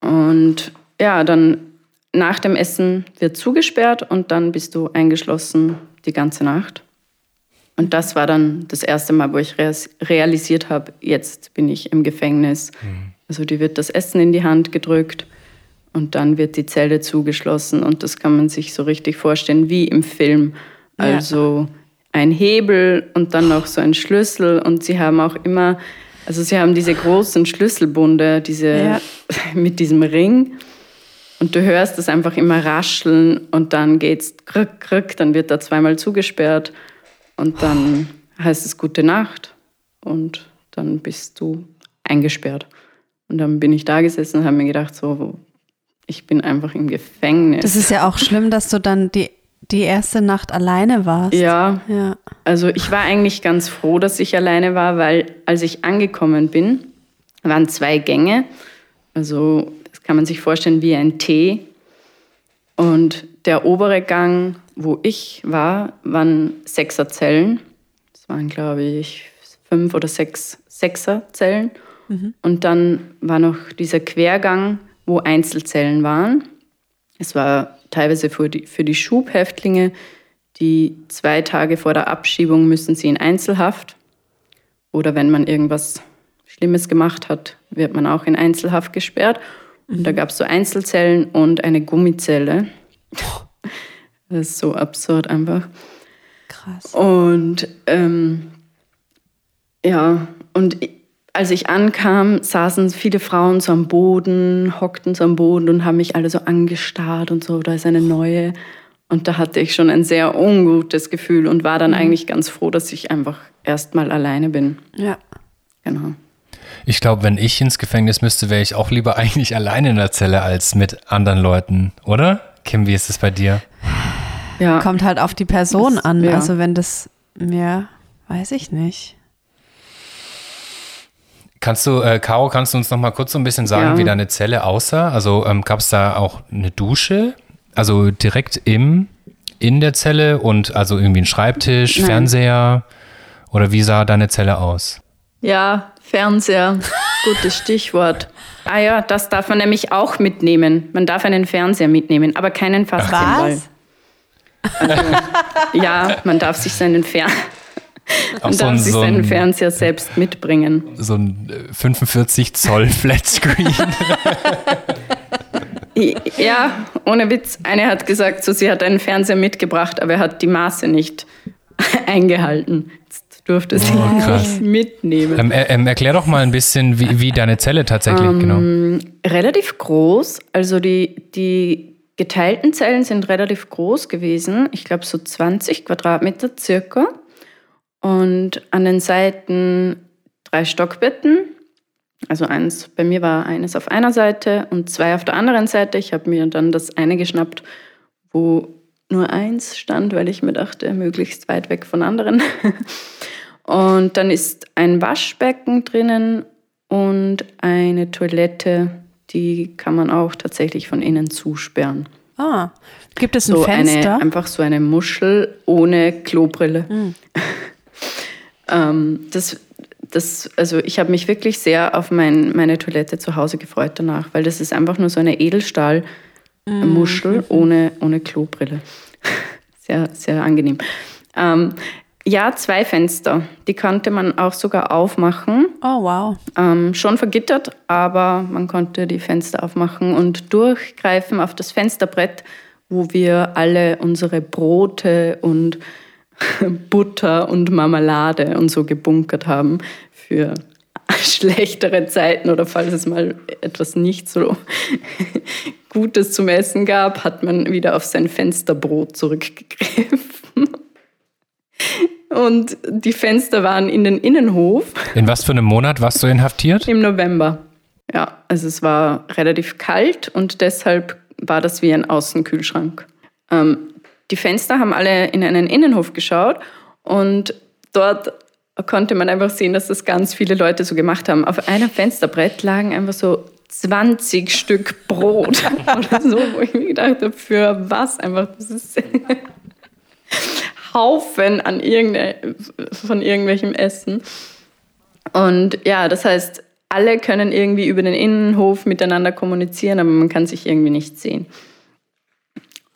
Und ja, dann nach dem Essen wird zugesperrt und dann bist du eingeschlossen die ganze Nacht. Und das war dann das erste Mal, wo ich realisiert habe, jetzt bin ich im Gefängnis. Also dir wird das Essen in die Hand gedrückt und dann wird die Zelle zugeschlossen und das kann man sich so richtig vorstellen wie im Film. Ja. Also ein Hebel und dann noch so ein Schlüssel und sie haben auch immer, also sie haben diese großen Schlüsselbunde, diese Ja. mit diesem Ring und du hörst es einfach immer rascheln und dann geht's krück, krück, dann wird da zweimal zugesperrt und dann heißt es gute Nacht und dann bist du eingesperrt. Und dann bin ich da gesessen und habe mir gedacht, so, ich bin einfach im Gefängnis. Das ist ja auch schlimm, dass du dann die, die erste Nacht alleine warst. ja, Ja. also ich war eigentlich ganz froh, dass ich alleine war, weil als ich angekommen bin, waren zwei Gänge. Also das kann man sich vorstellen wie ein T. Und der obere Gang, wo ich war, waren Sechserzellen. Das waren, glaube ich, fünf oder sechs Sechserzellen. Und dann war noch dieser Quergang, wo Einzelzellen waren. Es war teilweise für die, für die Schubhäftlinge, die zwei Tage vor der Abschiebung müssen sie in Einzelhaft. Oder wenn man irgendwas Schlimmes gemacht hat, wird man auch in Einzelhaft gesperrt. Und da gab es so Einzelzellen und eine Gummizelle. Das ist so absurd einfach. Krass. Und ähm, ja, und i- als ich ankam, saßen viele Frauen so am Boden, hockten so am Boden und haben mich alle so angestarrt und so, da ist eine neue. Und da hatte ich schon ein sehr ungutes Gefühl und war dann eigentlich ganz froh, dass ich einfach erstmal alleine bin. Ja. Genau. Ich glaube, wenn ich ins Gefängnis müsste, wäre ich auch lieber eigentlich alleine in der Zelle als mit anderen Leuten, oder? Kim, wie ist es bei dir? Ja, Kommt halt auf die Person Das- an. ja. Also wenn das, ja, weiß ich nicht. Kannst du, äh, Caro, kannst du uns noch mal kurz so ein bisschen sagen, Ja. wie deine Zelle aussah? Also ähm, gab es da auch eine Dusche? Also direkt im, in der Zelle und also irgendwie ein Schreibtisch, Nein. Fernseher? Oder wie sah deine Zelle aus? Ja, Fernseher, gutes Stichwort. Ah ja, das darf man nämlich auch mitnehmen. Man darf einen Fernseher mitnehmen, aber keinen. Was? Also, ja, man darf sich seinen Fern Auch man so darf ein, sich so seinen ein, Fernseher selbst mitbringen. so ein äh, 45 Zoll Flatscreen. Ja, ohne Witz. Eine hat gesagt, so, sie hat einen Fernseher mitgebracht, aber er hat die Maße nicht eingehalten. Jetzt durfte sie Oh, nicht mitnehmen. ähm, er- ähm, erklär doch mal ein bisschen, wie, wie deine Zelle tatsächlich, Ähm, genau. Relativ groß. Also die, die geteilten Zellen sind relativ groß gewesen. Ich glaube so 20 Quadratmeter circa. Und an den Seiten drei Stockbetten. Also eins, bei mir war eines auf einer Seite und zwei auf der anderen Seite. Ich habe mir dann das eine geschnappt, wo nur eins stand, weil ich mir dachte, möglichst weit weg von anderen. Und dann ist ein Waschbecken drinnen und eine Toilette, die kann man auch tatsächlich von innen zusperren. Ah, gibt es ein So Fenster? eine, einfach so eine Muschel ohne Klobrille. ähm, das, das, also ich habe mich wirklich sehr auf mein, meine Toilette zu Hause gefreut danach, weil das ist einfach nur so eine Edelstahlmuschel ohne, ohne Klobrille. Sehr, sehr angenehm. Ähm, ja, zwei Fenster. Die konnte man auch sogar aufmachen. oh, wow. Ähm, schon vergittert, aber man konnte die Fenster aufmachen und durchgreifen auf das Fensterbrett, wo wir alle unsere Brote und Butter und Marmelade und so gebunkert haben für schlechtere Zeiten oder falls es mal etwas nicht so Gutes zum Essen gab, hat man wieder auf sein Fensterbrot zurückgegriffen. Und die Fenster waren in den Innenhof In was für einem Monat warst du inhaftiert? im November. Ja, also es war relativ kalt und deshalb war das wie ein Außenkühlschrank. Ähm, die Fenster haben alle in einen Innenhof geschaut und dort konnte man einfach sehen, dass das ganz viele Leute so gemacht haben. Auf einem Fensterbrett lagen einfach so 20 Stück Brot oder so, wo ich mir gedacht habe, für was einfach? Das Haufen an irgende, von irgendwelchem Essen. Und ja, das heißt, alle können irgendwie über den Innenhof miteinander kommunizieren, aber man kann sich irgendwie nicht sehen.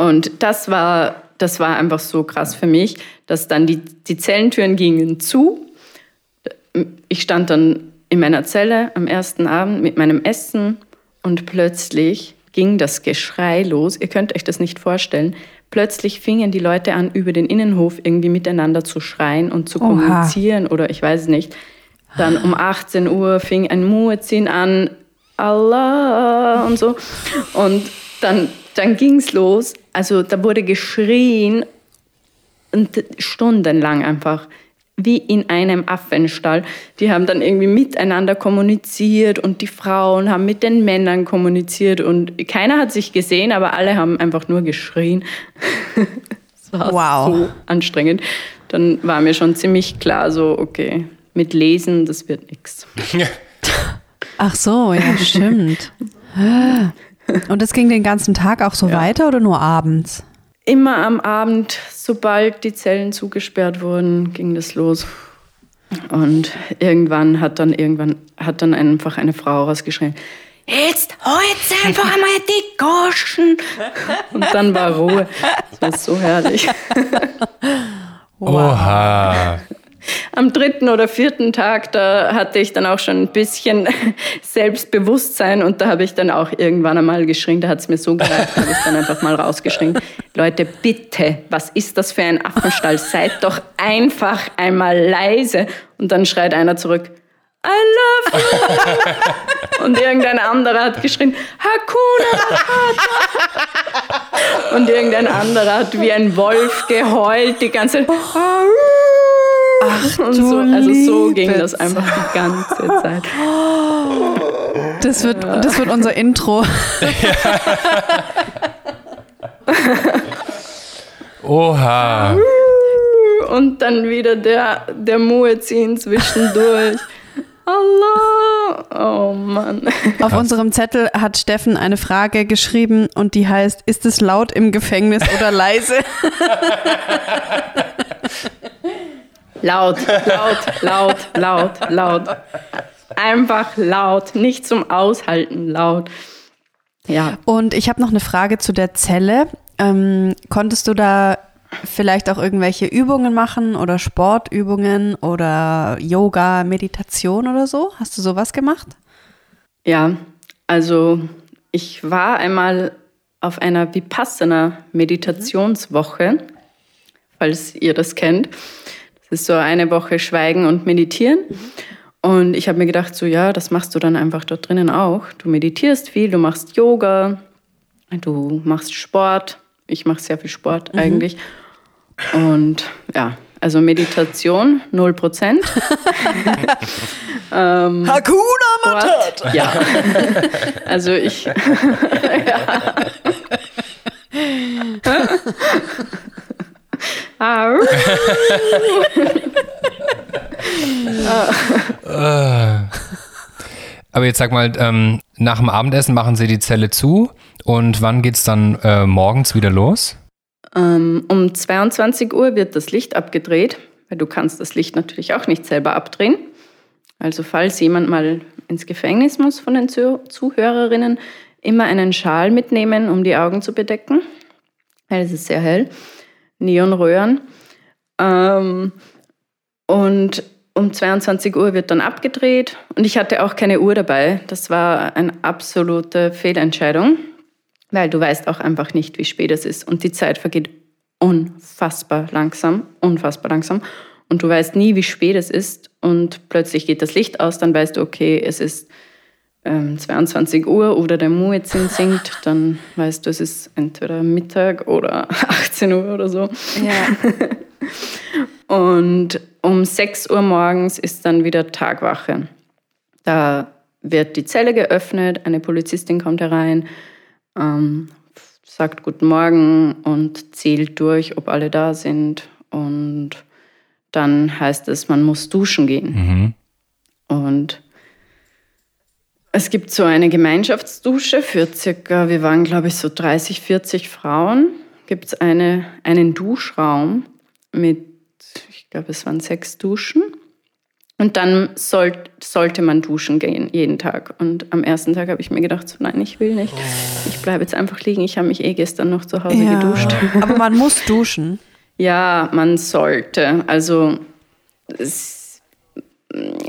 Und das war, das war einfach so krass für mich, dass dann die, die Zellentüren gingen zu. Ich stand dann in meiner Zelle am ersten Abend mit meinem Essen und plötzlich ging das Geschrei los. Ihr könnt euch das nicht vorstellen. Plötzlich fingen die Leute an, über den Innenhof irgendwie miteinander zu schreien und zu Oha. kommunizieren oder ich weiß nicht. Dann um 18 Uhr fing ein Muezzin an, Allah und so. Und dann, dann ging es los. Also da wurde geschrien und stundenlang einfach wie in einem Affenstall. Die haben dann irgendwie miteinander kommuniziert und die Frauen haben mit den Männern kommuniziert und keiner hat sich gesehen, aber alle haben einfach nur geschrien. Das war Wow. so anstrengend. Dann war mir schon ziemlich klar, so, okay, mit Lesen, das wird nichts. Ach so, ja, stimmt. Und das ging den ganzen Tag auch so Ja. weiter oder nur abends? Immer am Abend, sobald die Zellen zugesperrt wurden, ging das los. Und irgendwann hat dann irgendwann hat dann einfach eine Frau rausgeschrien, jetzt heute einfach einmal die Goschen. Und dann war Ruhe. Das war so herrlich. Oha. Am dritten oder vierten Tag, da hatte ich dann auch schon ein bisschen Selbstbewusstsein und da habe ich dann auch irgendwann einmal geschrien, da hat es mir so gereicht, da habe ich dann einfach mal rausgeschrien. Leute, bitte, was ist das für ein Affenstall? Seid doch einfach einmal leise. Und dann schreit einer zurück, I love you. Und irgendein anderer hat geschrien, Hakuna Matata. Und irgendein anderer hat wie ein Wolf geheult, die ganze Zeit. Ach, und du so, also so ging das einfach die ganze Zeit. Das wird, das wird unser Intro. Oha. Und dann wieder der, der Muezzin zwischendurch. Allah! Oh Mann. Auf unserem Zettel hat Steffen eine Frage geschrieben und die heißt, ist es laut im Gefängnis oder leise? Laut, laut, laut, laut, laut. Einfach laut, nicht zum Aushalten laut. Ja, Und ich habe noch eine Frage zu der Zelle. Ähm, konntest du da vielleicht auch irgendwelche Übungen machen oder Sportübungen oder Yoga, Meditation oder so? Hast du sowas gemacht? Ja, also ich war einmal auf einer Vipassana-Meditationswoche, falls ihr das kennt. Das ist so eine Woche Schweigen und Meditieren. Und ich habe mir gedacht, so ja, das machst du dann einfach dort drinnen auch. Du meditierst viel, du machst Yoga, du machst Sport. Ich mache sehr viel Sport mhm. eigentlich. Und ja, also Meditation 0%. ähm, Hakuna Matata! Ja. also ich. ja. Aber jetzt sag mal, ähm, nach dem Abendessen machen Sie die Zelle zu und wann geht es dann äh, morgens wieder los? Ähm, um 22 Uhr wird das Licht abgedreht, weil du kannst das Licht natürlich auch nicht selber abdrehen. Also falls jemand mal ins Gefängnis muss von den Zuhörerinnen, immer einen Schal mitnehmen, um die Augen zu bedecken, weil es ist sehr hell. Neonröhren. Ähm, und um 22 Uhr wird dann abgedreht. Und ich hatte auch keine Uhr dabei. Das war eine absolute Fehlentscheidung, weil du weißt auch einfach nicht, wie spät es ist. Und die Zeit vergeht unfassbar langsam, unfassbar langsam. Und du weißt nie, wie spät es ist. Und plötzlich geht das Licht aus, dann weißt du, okay, es ist ähm, 22 Uhr oder der Muezzin singt, dann weißt du, es ist entweder Mittag oder 18 Uhr oder so. Ja. und um 6 Uhr morgens ist dann wieder Tagwache. Da wird die Zelle geöffnet, eine Polizistin kommt herein, ähm, sagt Guten Morgen und zählt durch, ob alle da sind. Und dann heißt es, man muss duschen gehen. Mhm. Und es gibt so eine Gemeinschaftsdusche für circa, wir waren glaube ich so 30, 40 Frauen. Gibt es eine, einen Duschraum mit, ich glaube es waren sechs Duschen. Und dann soll, sollte man duschen gehen, jeden Tag. Und am ersten Tag habe ich mir gedacht, so, nein, ich will nicht. Ich bleibe jetzt einfach liegen. Ich habe mich eh gestern noch zu Hause ja. geduscht. Aber man muss duschen. ja, man sollte. Also es,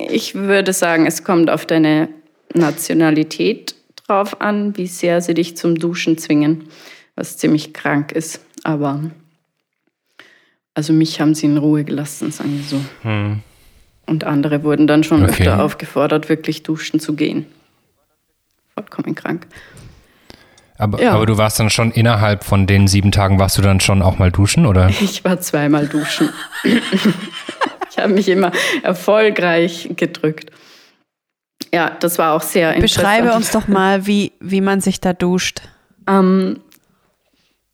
ich würde sagen, es kommt auf deine Nationalität drauf an, wie sehr sie dich zum Duschen zwingen, was ziemlich krank ist. Aber also mich haben sie in Ruhe gelassen, sagen wir so. Hm. Und andere wurden dann schon okay. öfter aufgefordert, wirklich duschen zu gehen. Vollkommen krank. Aber, ja. aber du warst dann schon innerhalb von den sieben Tagen, warst du dann schon auch mal duschen, oder? Ich war zweimal duschen. ich habe mich immer erfolgreich gedrückt. Ja, das war auch sehr interessant. Beschreibe uns doch mal, wie, wie man sich da duscht. Ähm,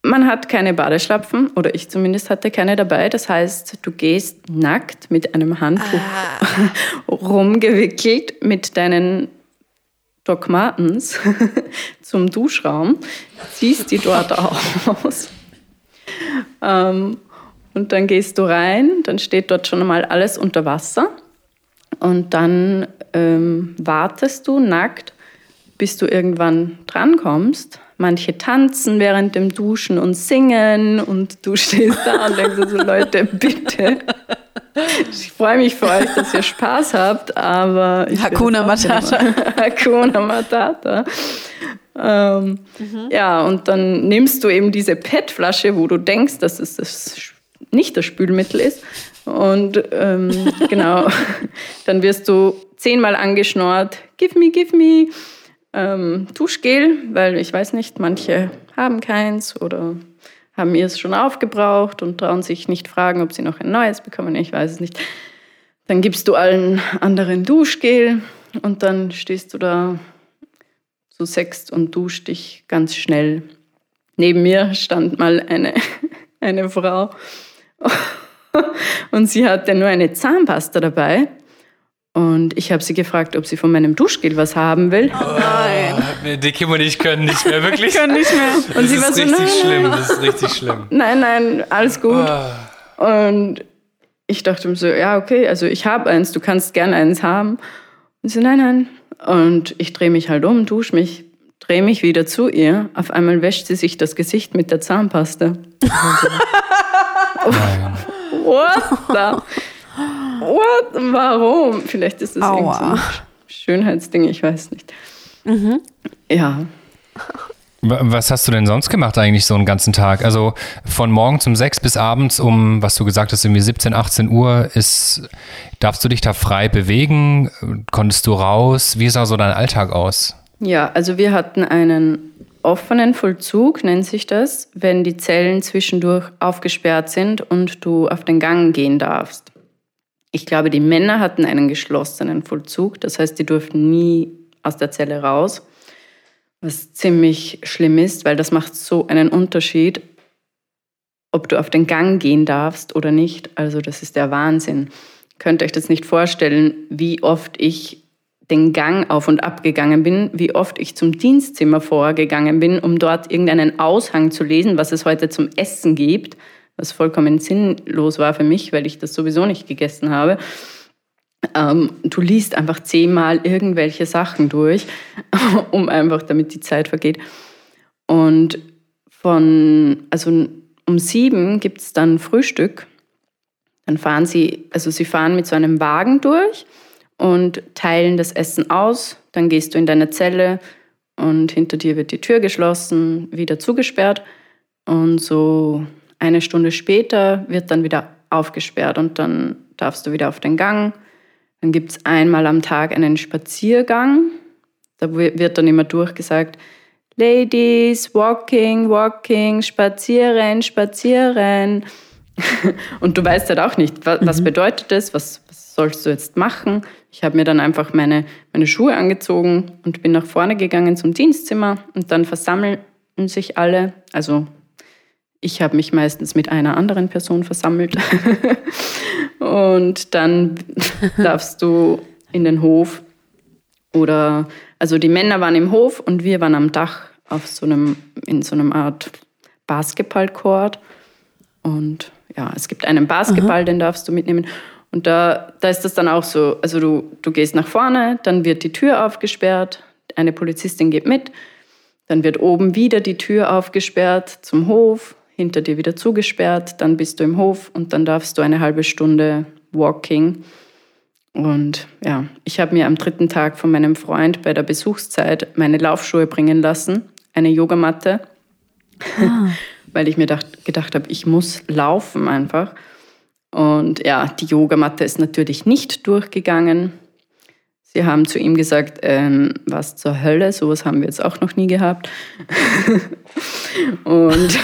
man hat keine Badeschlapfen oder ich zumindest hatte keine dabei. Das heißt, du gehst nackt mit einem Handtuch ah. rumgewickelt mit deinen Doc Martens zum Duschraum, ziehst die dort aus. Ähm, und dann gehst du rein, dann steht dort schon mal alles unter Wasser. Und dann ähm, wartest du nackt, bis du irgendwann drankommst. Manche tanzen während dem Duschen und singen und du stehst da und denkst so, Leute, bitte. Ich freue mich für euch, dass ihr Spaß habt, aber... Hakuna Matata. Hakuna Matata. Ähm, mhm. Ja, und dann nimmst du eben diese PET-Flasche, wo du denkst, dass es das nicht das Spülmittel ist. Und ähm, genau, dann wirst du zehnmal angeschnort, give me, give me, ähm, Duschgel, weil ich weiß nicht, manche haben keins oder haben ihr es schon aufgebraucht und trauen sich nicht fragen, ob sie noch ein neues bekommen. Ich weiß es nicht. Dann gibst du allen anderen Duschgel und dann stehst du da zu sechst und duschst dich ganz schnell. Neben mir stand mal eine, eine Frau und sie hatte nur eine Zahnpasta dabei. Und ich habe sie gefragt, ob sie von meinem Duschgel was haben will. Oh nein. Die Kim und ich können nicht mehr, wirklich. können nicht mehr. Und das sie war so, nein, schlimm, das ist richtig schlimm. Nein, nein, alles gut. Oh. Und ich dachte mir so, ja, okay, also ich habe eins, du kannst gerne eins haben. Und sie, nein, nein. Und ich drehe mich halt um, dusche mich, drehe mich wieder zu ihr. Auf einmal wäscht sie sich das Gesicht mit der Zahnpasta. Nein. What the? What? Warum? Vielleicht ist das Aua. irgendwie so ein Schönheitsding, ich weiß nicht. Ja. Wa- Was hast du denn sonst gemacht eigentlich so einen ganzen Tag? Also von morgens um sechs bis abends um, was du gesagt hast, irgendwie 17, 18 Uhr ist, darfst du dich da frei bewegen? Konntest du raus? Wie sah so dein Alltag aus? Ja, also wir hatten einen offenen Vollzug, nennt sich das, wenn die Zellen zwischendurch aufgesperrt sind und du auf den Gang gehen darfst. Ich glaube, die Männer hatten einen geschlossenen Vollzug, das heißt, die durften nie aus der Zelle raus, was ziemlich schlimm ist, weil das macht so einen Unterschied, ob du auf den Gang gehen darfst oder nicht. Also das ist der Wahnsinn. Könnt euch das nicht vorstellen, wie oft ich den Gang auf und ab gegangen bin, wie oft ich zum Dienstzimmer vorgegangen bin, um dort irgendeinen Aushang zu lesen, was es heute zum Essen gibt, was vollkommen sinnlos war für mich, weil ich das sowieso nicht gegessen habe. Ähm, du liest einfach zehnmal irgendwelche Sachen durch, um einfach, damit die Zeit vergeht. Und von, also um sieben gibt es dann Frühstück. Dann fahren sie, also sie fahren mit so einem Wagen durch und teilen das Essen aus. Dann gehst du in deine Zelle und hinter dir wird die Tür geschlossen, wieder zugesperrt. Und so eine Stunde später wird dann wieder aufgesperrt und dann darfst du wieder auf den Gang. Dann gibt es einmal am Tag einen Spaziergang. Da wird dann immer durchgesagt, Ladies, walking, walking, spazieren, spazieren. Und du weißt halt auch nicht, was, was bedeutet das, was, was sollst du jetzt machen. Ich habe mir dann einfach meine, meine Schuhe angezogen und bin nach vorne gegangen zum Dienstzimmer und dann versammeln sich alle. Also ich habe mich meistens mit einer anderen Person versammelt. und dann darfst du in den Hof oder, also die Männer waren im Hof und wir waren am Dach auf so einem, in so einem Art Basketballcourt. Und ja, es gibt einen Basketball, den darfst du mitnehmen. Und da, da ist das dann auch so, also du, du gehst nach vorne, dann wird die Tür aufgesperrt, eine Polizistin geht mit, dann wird oben wieder die Tür aufgesperrt zum Hof, hinter dir wieder zugesperrt, dann bist du im Hof und dann darfst du eine halbe Stunde walking. Und ja, ich habe mir am dritten Tag von meinem Freund bei der Besuchszeit meine Laufschuhe bringen lassen, eine Yogamatte, weil ich mir dacht, gedacht habe, ich muss laufen einfach. Und ja, die Yogamatte ist natürlich nicht durchgegangen. Sie haben zu ihm gesagt, ähm, was zur Hölle, sowas haben wir jetzt auch noch nie gehabt. Und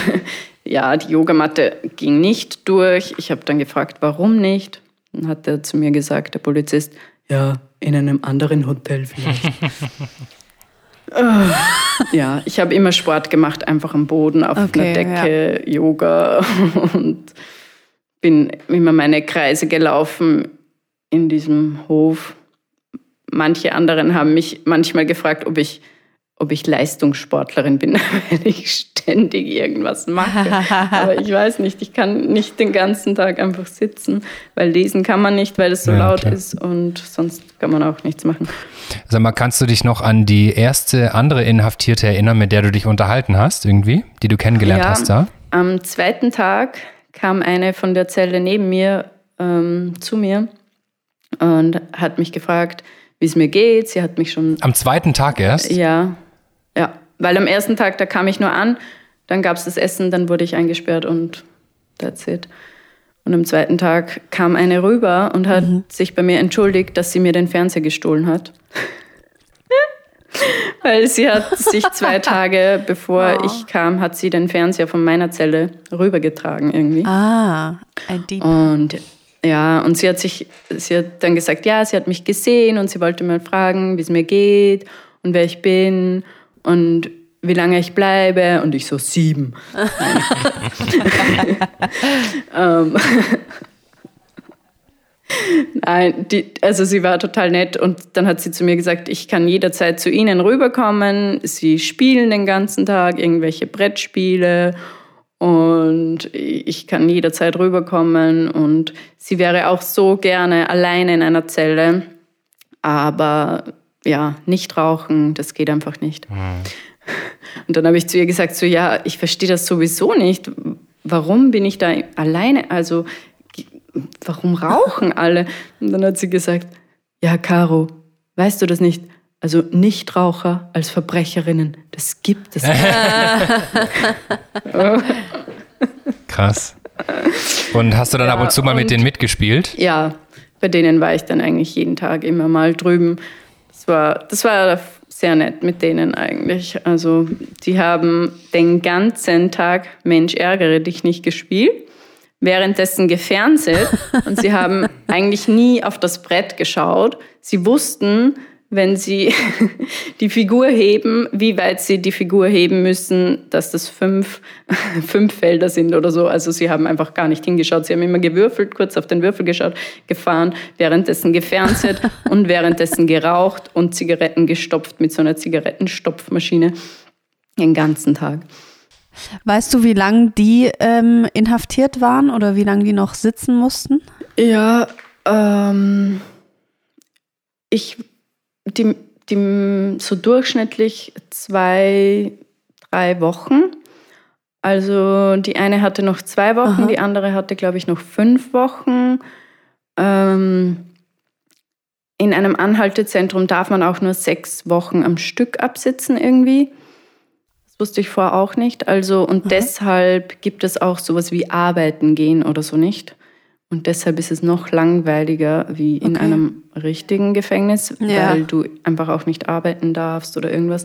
ja, die Yogamatte ging nicht durch. Ich habe dann gefragt, warum nicht. Dann hat er zu mir gesagt, der Polizist, ja, in einem anderen Hotel vielleicht. Ja, ich habe immer Sport gemacht, einfach am Boden, auf Okay, einer Decke, Yoga und bin immer meine Kreise gelaufen in diesem Hof. Manche anderen haben mich manchmal gefragt, ob ich, ob ich Leistungssportlerin bin, weil ich ständig irgendwas mache. Aber ich weiß nicht, ich kann nicht den ganzen Tag einfach sitzen, weil lesen kann man nicht, weil es so Ja, laut klar. ist und sonst kann man auch nichts machen. Sag mal, kannst du dich noch an die erste andere Inhaftierte erinnern, mit der du dich unterhalten hast, irgendwie, die du kennengelernt Ja. hast da? Am zweiten Tag kam eine von der Zelle neben mir ähm, zu mir und hat mich gefragt, wie es mir geht. Sie hat mich schon Am zweiten Tag erst? Ja, ja. Weil am ersten Tag, da kam ich nur an, dann gab es das Essen, dann wurde ich eingesperrt und that's it. Und am zweiten Tag kam eine rüber und hat sich bei mir entschuldigt, dass sie mir den Fernseher gestohlen hat. Weil sie hat sich zwei Tage bevor ich kam, hat sie den Fernseher von meiner Zelle rübergetragen irgendwie. Ah, ein Dieb. Und ja, und sie hat sich, sie hat dann gesagt, ja, sie hat mich gesehen und sie wollte mal fragen, wie es mir geht und wer ich bin und wie lange ich bleibe. Und ich so, sieben. ähm, Nein, die, also sie war total nett und dann hat sie zu mir gesagt, ich kann jederzeit zu Ihnen rüberkommen. Sie spielen den ganzen Tag irgendwelche Brettspiele und ich kann jederzeit rüberkommen und sie wäre auch so gerne alleine in einer Zelle, aber ja, nicht rauchen, das geht einfach nicht. Und dann habe ich zu ihr gesagt, so ja, ich verstehe das sowieso nicht. warum bin ich da alleine? Also, warum rauchen alle? Und dann hat sie gesagt, ja, Caro, weißt du das nicht? Also Nichtraucher als Verbrecherinnen, das gibt es. Krass. Und hast du dann ja, ab und zu mal mit denen mitgespielt? Ja, bei denen war ich dann eigentlich jeden Tag immer mal drüben. Das war, das war sehr nett mit denen eigentlich. Also die haben den ganzen Tag Mensch ärgere dich nicht gespielt, währenddessen gefernseht und sie haben eigentlich nie auf das Brett geschaut. Sie wussten, wenn sie die Figur heben, wie weit sie die Figur heben müssen, dass das fünf, fünf Felder sind oder so. Also sie haben einfach gar nicht hingeschaut. Sie haben immer gewürfelt, kurz auf den Würfel geschaut, gefahren, währenddessen gefernseht und währenddessen geraucht und Zigaretten gestopft mit so einer Zigarettenstopfmaschine den ganzen Tag. Weißt du, wie lange die ähm, inhaftiert waren oder wie lange die noch sitzen mussten? Ja, ähm, ich die, die so durchschnittlich zwei, drei Wochen. Also die eine hatte noch zwei Wochen, Aha. die andere hatte, glaube ich, noch fünf Wochen. Ähm, in einem Anhaltezentrum darf man auch nur sechs Wochen am Stück absitzen irgendwie. Das wusste ich vorher auch nicht. Also und Aha. deshalb gibt es auch sowas wie Arbeiten gehen oder so nicht. Und deshalb ist es noch langweiliger wie in okay. einem richtigen Gefängnis, ja. weil du einfach auch nicht arbeiten darfst oder irgendwas.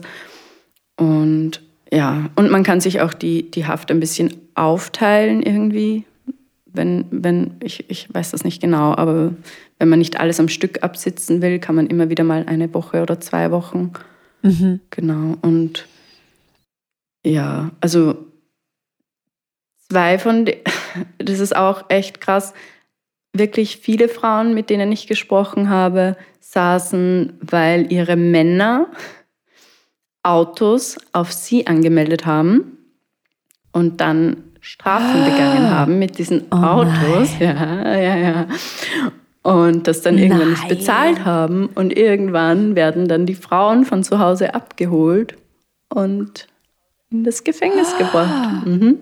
Und ja, und man kann sich auch die, die Haft ein bisschen aufteilen irgendwie. Wenn, wenn, ich, ich weiß das nicht genau, aber wenn man nicht alles am Stück absitzen will, kann man immer wieder mal eine Woche oder zwei Wochen. Mhm. Genau. Und ja, also zwei von, das ist auch echt krass wirklich viele Frauen, mit denen ich gesprochen habe, saßen, weil ihre Männer Autos auf sie angemeldet haben und dann Strafen ah. begangen haben mit diesen oh Autos. Nein. Ja, ja, ja. Und das dann irgendwann nein. nicht bezahlt haben. Und irgendwann werden dann die Frauen von zu Hause abgeholt und in das Gefängnis ah. gebracht. Mhm.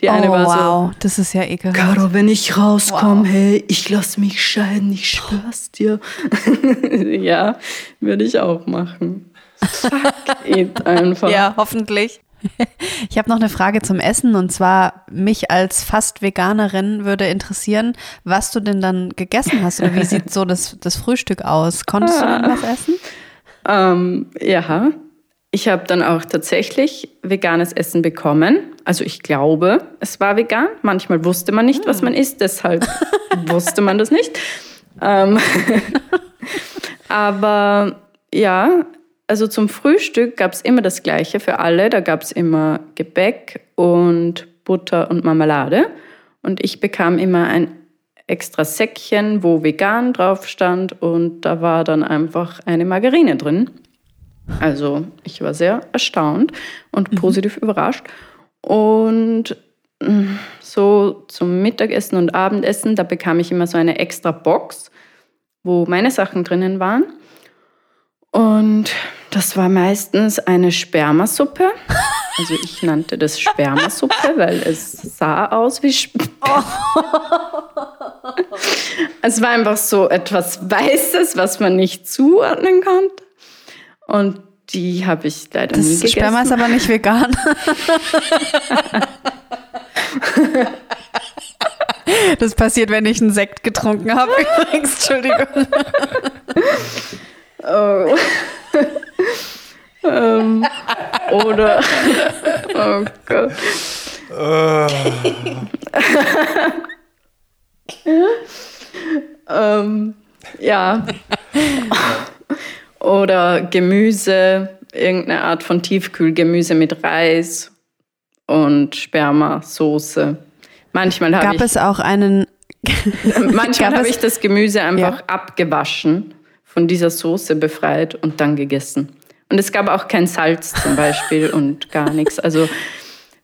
Die eine oh, war so. Wow, das ist ja ekelhaft. Caro, wenn ich rauskomme, wow. hey, ich lass mich scheiden, ich schwör's dir. ja, würde ich auch machen. Fuck it einfach. Ja, hoffentlich. Ich habe noch eine Frage zum Essen und zwar mich als fast Veganerin würde interessieren, was du denn dann gegessen hast oder wie sieht so das, das Frühstück aus? Konntest du dann was essen? Ähm, ja, ich habe dann auch tatsächlich veganes Essen bekommen. Also ich glaube, es war vegan. Manchmal wusste man nicht, was man isst, deshalb wusste man das nicht. Ähm Aber ja, also zum Frühstück gab es immer das Gleiche für alle. Da gab es immer Gebäck und Butter und Marmelade. Und ich bekam immer ein extra Säckchen, wo vegan drauf stand. Und da war dann einfach eine Margarine drin. Also ich war sehr erstaunt und mhm. positiv überrascht. Und mm, so zum Mittagessen und Abendessen, da bekam ich immer so eine extra Box, wo meine Sachen drinnen waren. Und das war meistens eine Spermasuppe. Also ich nannte das Spermasuppe, weil es sah aus wie Sperma. es war einfach so etwas Weißes, was man nicht zuordnen konnte. Und die habe ich leider das nie gegessen. Sperma ist aber nicht vegan. Das passiert, wenn ich einen Sekt getrunken habe. Übrigens, Entschuldigung. Oh. ähm, oder. Oh Gott. Oh. ähm, ja oder Gemüse, irgendeine Art von Tiefkühlgemüse mit Reis und Spermasoße. Manchmal habe Gab ich, es auch einen. manchmal habe ich das Gemüse einfach ja. abgewaschen, von dieser Soße befreit und dann gegessen. Und es gab auch kein Salz zum Beispiel und gar nichts. Also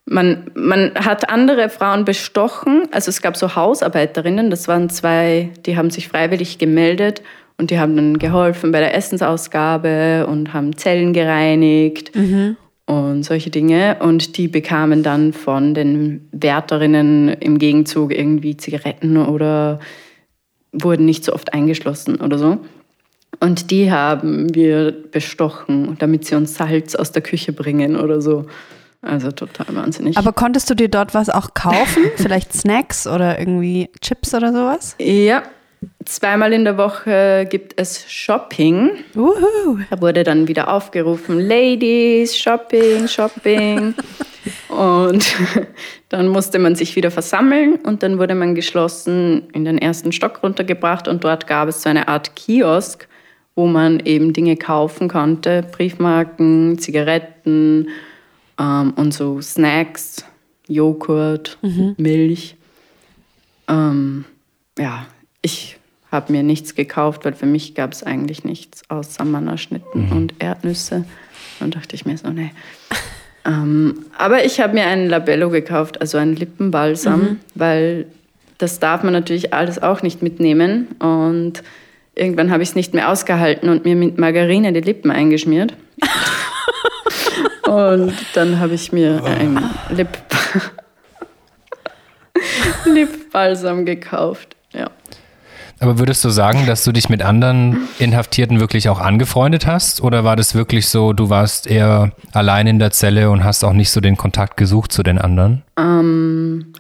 man, man hat andere Frauen bestochen. Also es gab so Hausarbeiterinnen, das waren zwei, die haben sich freiwillig gemeldet und die haben dann geholfen bei der Essensausgabe und haben Zellen gereinigt. Mhm. und solche Dinge. Und die bekamen dann von den Wärterinnen im Gegenzug irgendwie Zigaretten oder wurden nicht so oft eingeschlossen oder so. Und die haben wir bestochen, damit sie uns Salz aus der Küche bringen oder so. Also total wahnsinnig. Aber konntest du dir dort was auch kaufen? Vielleicht Snacks oder irgendwie Chips oder sowas? Ja, zweimal in der Woche gibt es Shopping. Uhu. Da wurde dann wieder aufgerufen, Ladies, Shopping, Shopping. und dann musste man sich wieder versammeln und dann wurde man geschlossen in den ersten Stock runtergebracht und dort gab es so eine Art Kiosk, wo man eben Dinge kaufen konnte, Briefmarken, Zigaretten ähm, und so Snacks, Joghurt, Mhm. Milch. Ähm, ja, ich habe mir nichts gekauft, weil für mich gab es eigentlich nichts außer Mannerschnitten und Erdnüsse. Und dachte ich mir so, nee. ähm, aber ich habe mir einen Labello gekauft, also einen Lippenbalsam, weil das darf man natürlich alles auch nicht mitnehmen. Und irgendwann habe ich es nicht mehr ausgehalten und mir mit Margarine die Lippen eingeschmiert. und dann habe ich mir ein Lip Lipbalsam gekauft. Aber würdest du sagen, dass du dich mit anderen Inhaftierten wirklich auch angefreundet hast? Oder war das wirklich so, du warst eher allein in der Zelle und hast auch nicht so den Kontakt gesucht zu den anderen? Ähm,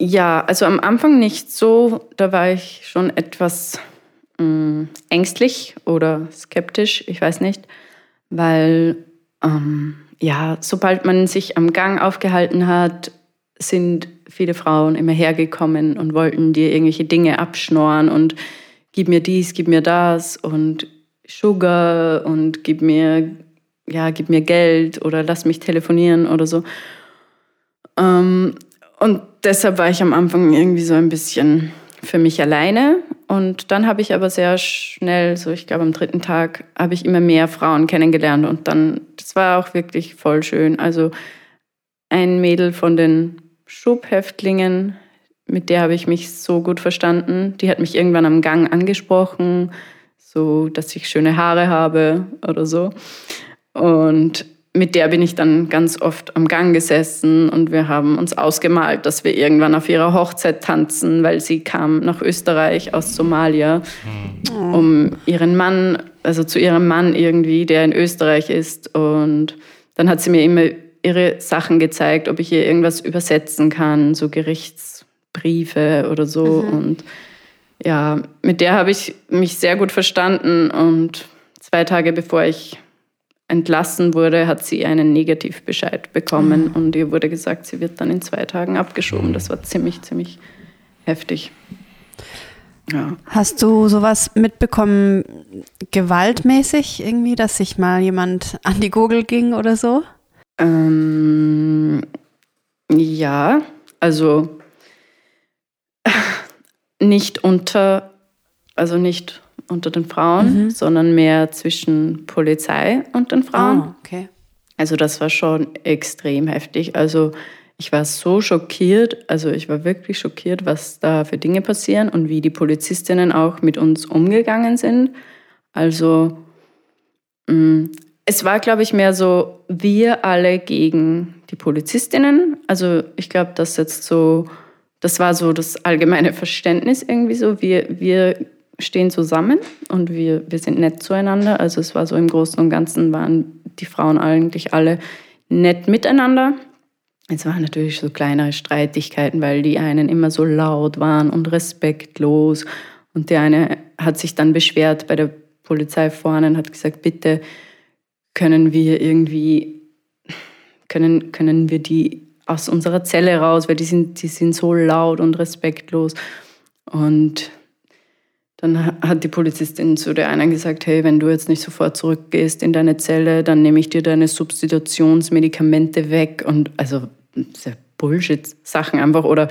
ja, also am Anfang nicht so. Da war ich schon etwas mh, ängstlich oder skeptisch, ich weiß nicht, weil ähm, ja, sobald man sich am Gang aufgehalten hat, sind viele Frauen immer hergekommen und wollten dir irgendwelche Dinge abschnorren und gib mir dies, gib mir das und Sugar und gib mir, ja, gib mir Geld oder lass mich telefonieren oder so. Ähm, und deshalb war ich am Anfang irgendwie so ein bisschen für mich alleine. Und dann habe ich aber sehr schnell, so ich glaube am dritten Tag, habe ich immer mehr Frauen kennengelernt. Und dann, das war auch wirklich voll schön. Also ein Mädel von den Schubhäftlingen, mit der habe ich mich so gut verstanden. Die hat mich irgendwann am Gang angesprochen, so dass ich schöne Haare habe oder so. Und mit der bin ich dann ganz oft am Gang gesessen und wir haben uns ausgemalt, dass wir irgendwann auf ihrer Hochzeit tanzen, weil sie kam nach Österreich aus Somalia, um ihren Mann, also zu ihrem Mann irgendwie, der in Österreich ist. Und dann hat sie mir immer ihre Sachen gezeigt, ob ich ihr irgendwas übersetzen kann, so Gerichtsbriefe oder so. Und ja, mit der habe ich mich sehr gut verstanden und zwei Tage bevor ich entlassen wurde, hat sie einen Negativbescheid bekommen und ihr wurde gesagt, sie wird dann in zwei Tagen abgeschoben. Das war ziemlich, ziemlich heftig. Ja. Hast du sowas mitbekommen, gewaltmäßig irgendwie, dass sich mal jemand an die Gurgel ging oder so? Ähm, ja, also nicht unter, also nicht unter den Frauen, sondern mehr zwischen Polizei und den Frauen. Ah, okay. Also das war schon extrem heftig. Also ich war so schockiert, also ich war wirklich schockiert, was da für Dinge passieren und wie die Polizistinnen auch mit uns umgegangen sind. Also mh, es war, glaube ich, mehr so wir alle gegen die Polizistinnen. Also ich glaube, das jetzt so, das war so das allgemeine Verständnis irgendwie so. Wir, wir stehen zusammen und wir, wir sind nett zueinander. Also es war so im Großen und Ganzen waren die Frauen eigentlich alle nett miteinander. Es waren natürlich so kleinere Streitigkeiten, weil die einen immer so laut waren und respektlos. Und der eine hat sich dann beschwert bei der Polizei vorne und hat gesagt, bitte können wir irgendwie, können, können wir die aus unserer Zelle raus, weil die sind, die sind so laut und respektlos. Und dann hat die Polizistin zu der einen gesagt, hey, wenn du jetzt nicht sofort zurückgehst in deine Zelle, dann nehme ich dir deine Substitutionsmedikamente weg. Und also Bullshit-Sachen einfach. Oder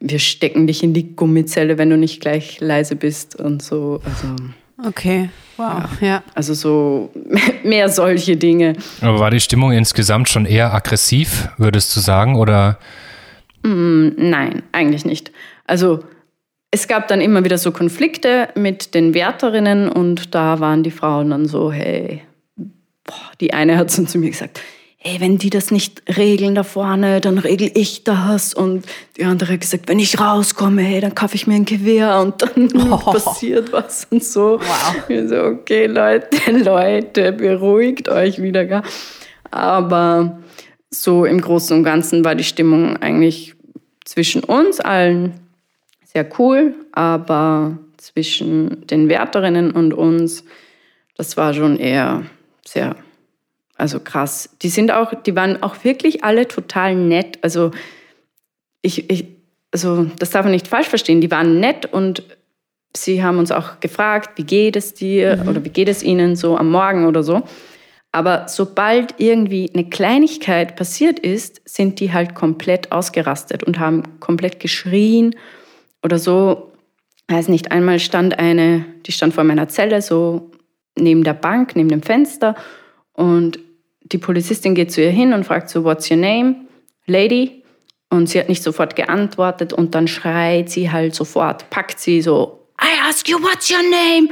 wir stecken dich in die Gummizelle, wenn du nicht gleich leise bist und so. Also, Okay, wow, ja. also so mehr solche Dinge. Aber war die Stimmung insgesamt schon eher aggressiv, würdest du sagen? Oder Nein, eigentlich nicht. Also es gab dann immer wieder so Konflikte mit den Wärterinnen und da waren die Frauen dann so, hey, boah, die eine hat so zu mir gesagt, hey, wenn die das nicht regeln da vorne, dann regel ich das. Und die andere hat gesagt, wenn ich rauskomme, hey, dann kaufe ich mir ein Gewehr und dann oh. passiert was und so. Wow. Ich so, okay, Leute, Leute, beruhigt euch wieder. Gell? Aber so im Großen und Ganzen war die Stimmung eigentlich zwischen uns allen sehr cool, aber zwischen den Wärterinnen und uns, das war schon eher sehr also krass. Die sind auch, die waren auch wirklich alle total nett. Also ich, ich also das darf man nicht falsch verstehen. Die waren nett und sie haben uns auch gefragt, wie geht es dir mhm. oder wie geht es ihnen so am Morgen oder so. Aber sobald irgendwie eine Kleinigkeit passiert ist, sind die halt komplett ausgerastet und haben komplett geschrien oder so. Weiß nicht, einmal stand eine, die stand vor meiner Zelle, so neben der Bank, neben dem Fenster und die Polizistin geht zu ihr hin und fragt so, what's your name, lady? Und sie hat nicht sofort geantwortet und dann schreit sie halt sofort, packt sie so, I ask you, what's your name?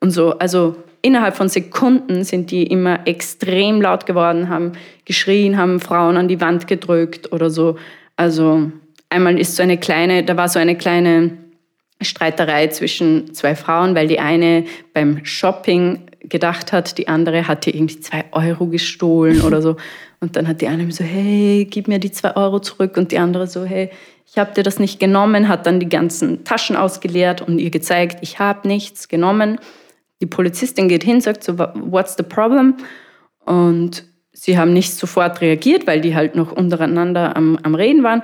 Und so, also innerhalb von Sekunden sind die immer extrem laut geworden, haben geschrien, haben Frauen an die Wand gedrückt oder so. Also einmal ist so eine kleine, da war so eine kleine Streiterei zwischen zwei Frauen, weil die eine beim Shopping gedacht hat, die andere hatte irgendwie zwei Euro gestohlen oder so. Und dann hat die eine so, hey, gib mir die zwei Euro zurück. Und die andere so, hey, ich habe dir das nicht genommen, hat dann die ganzen Taschen ausgeleert und ihr gezeigt, ich habe nichts genommen. Die Polizistin geht hin, sagt so, what's the problem? Und sie haben nicht sofort reagiert, weil die halt noch untereinander am, am Reden waren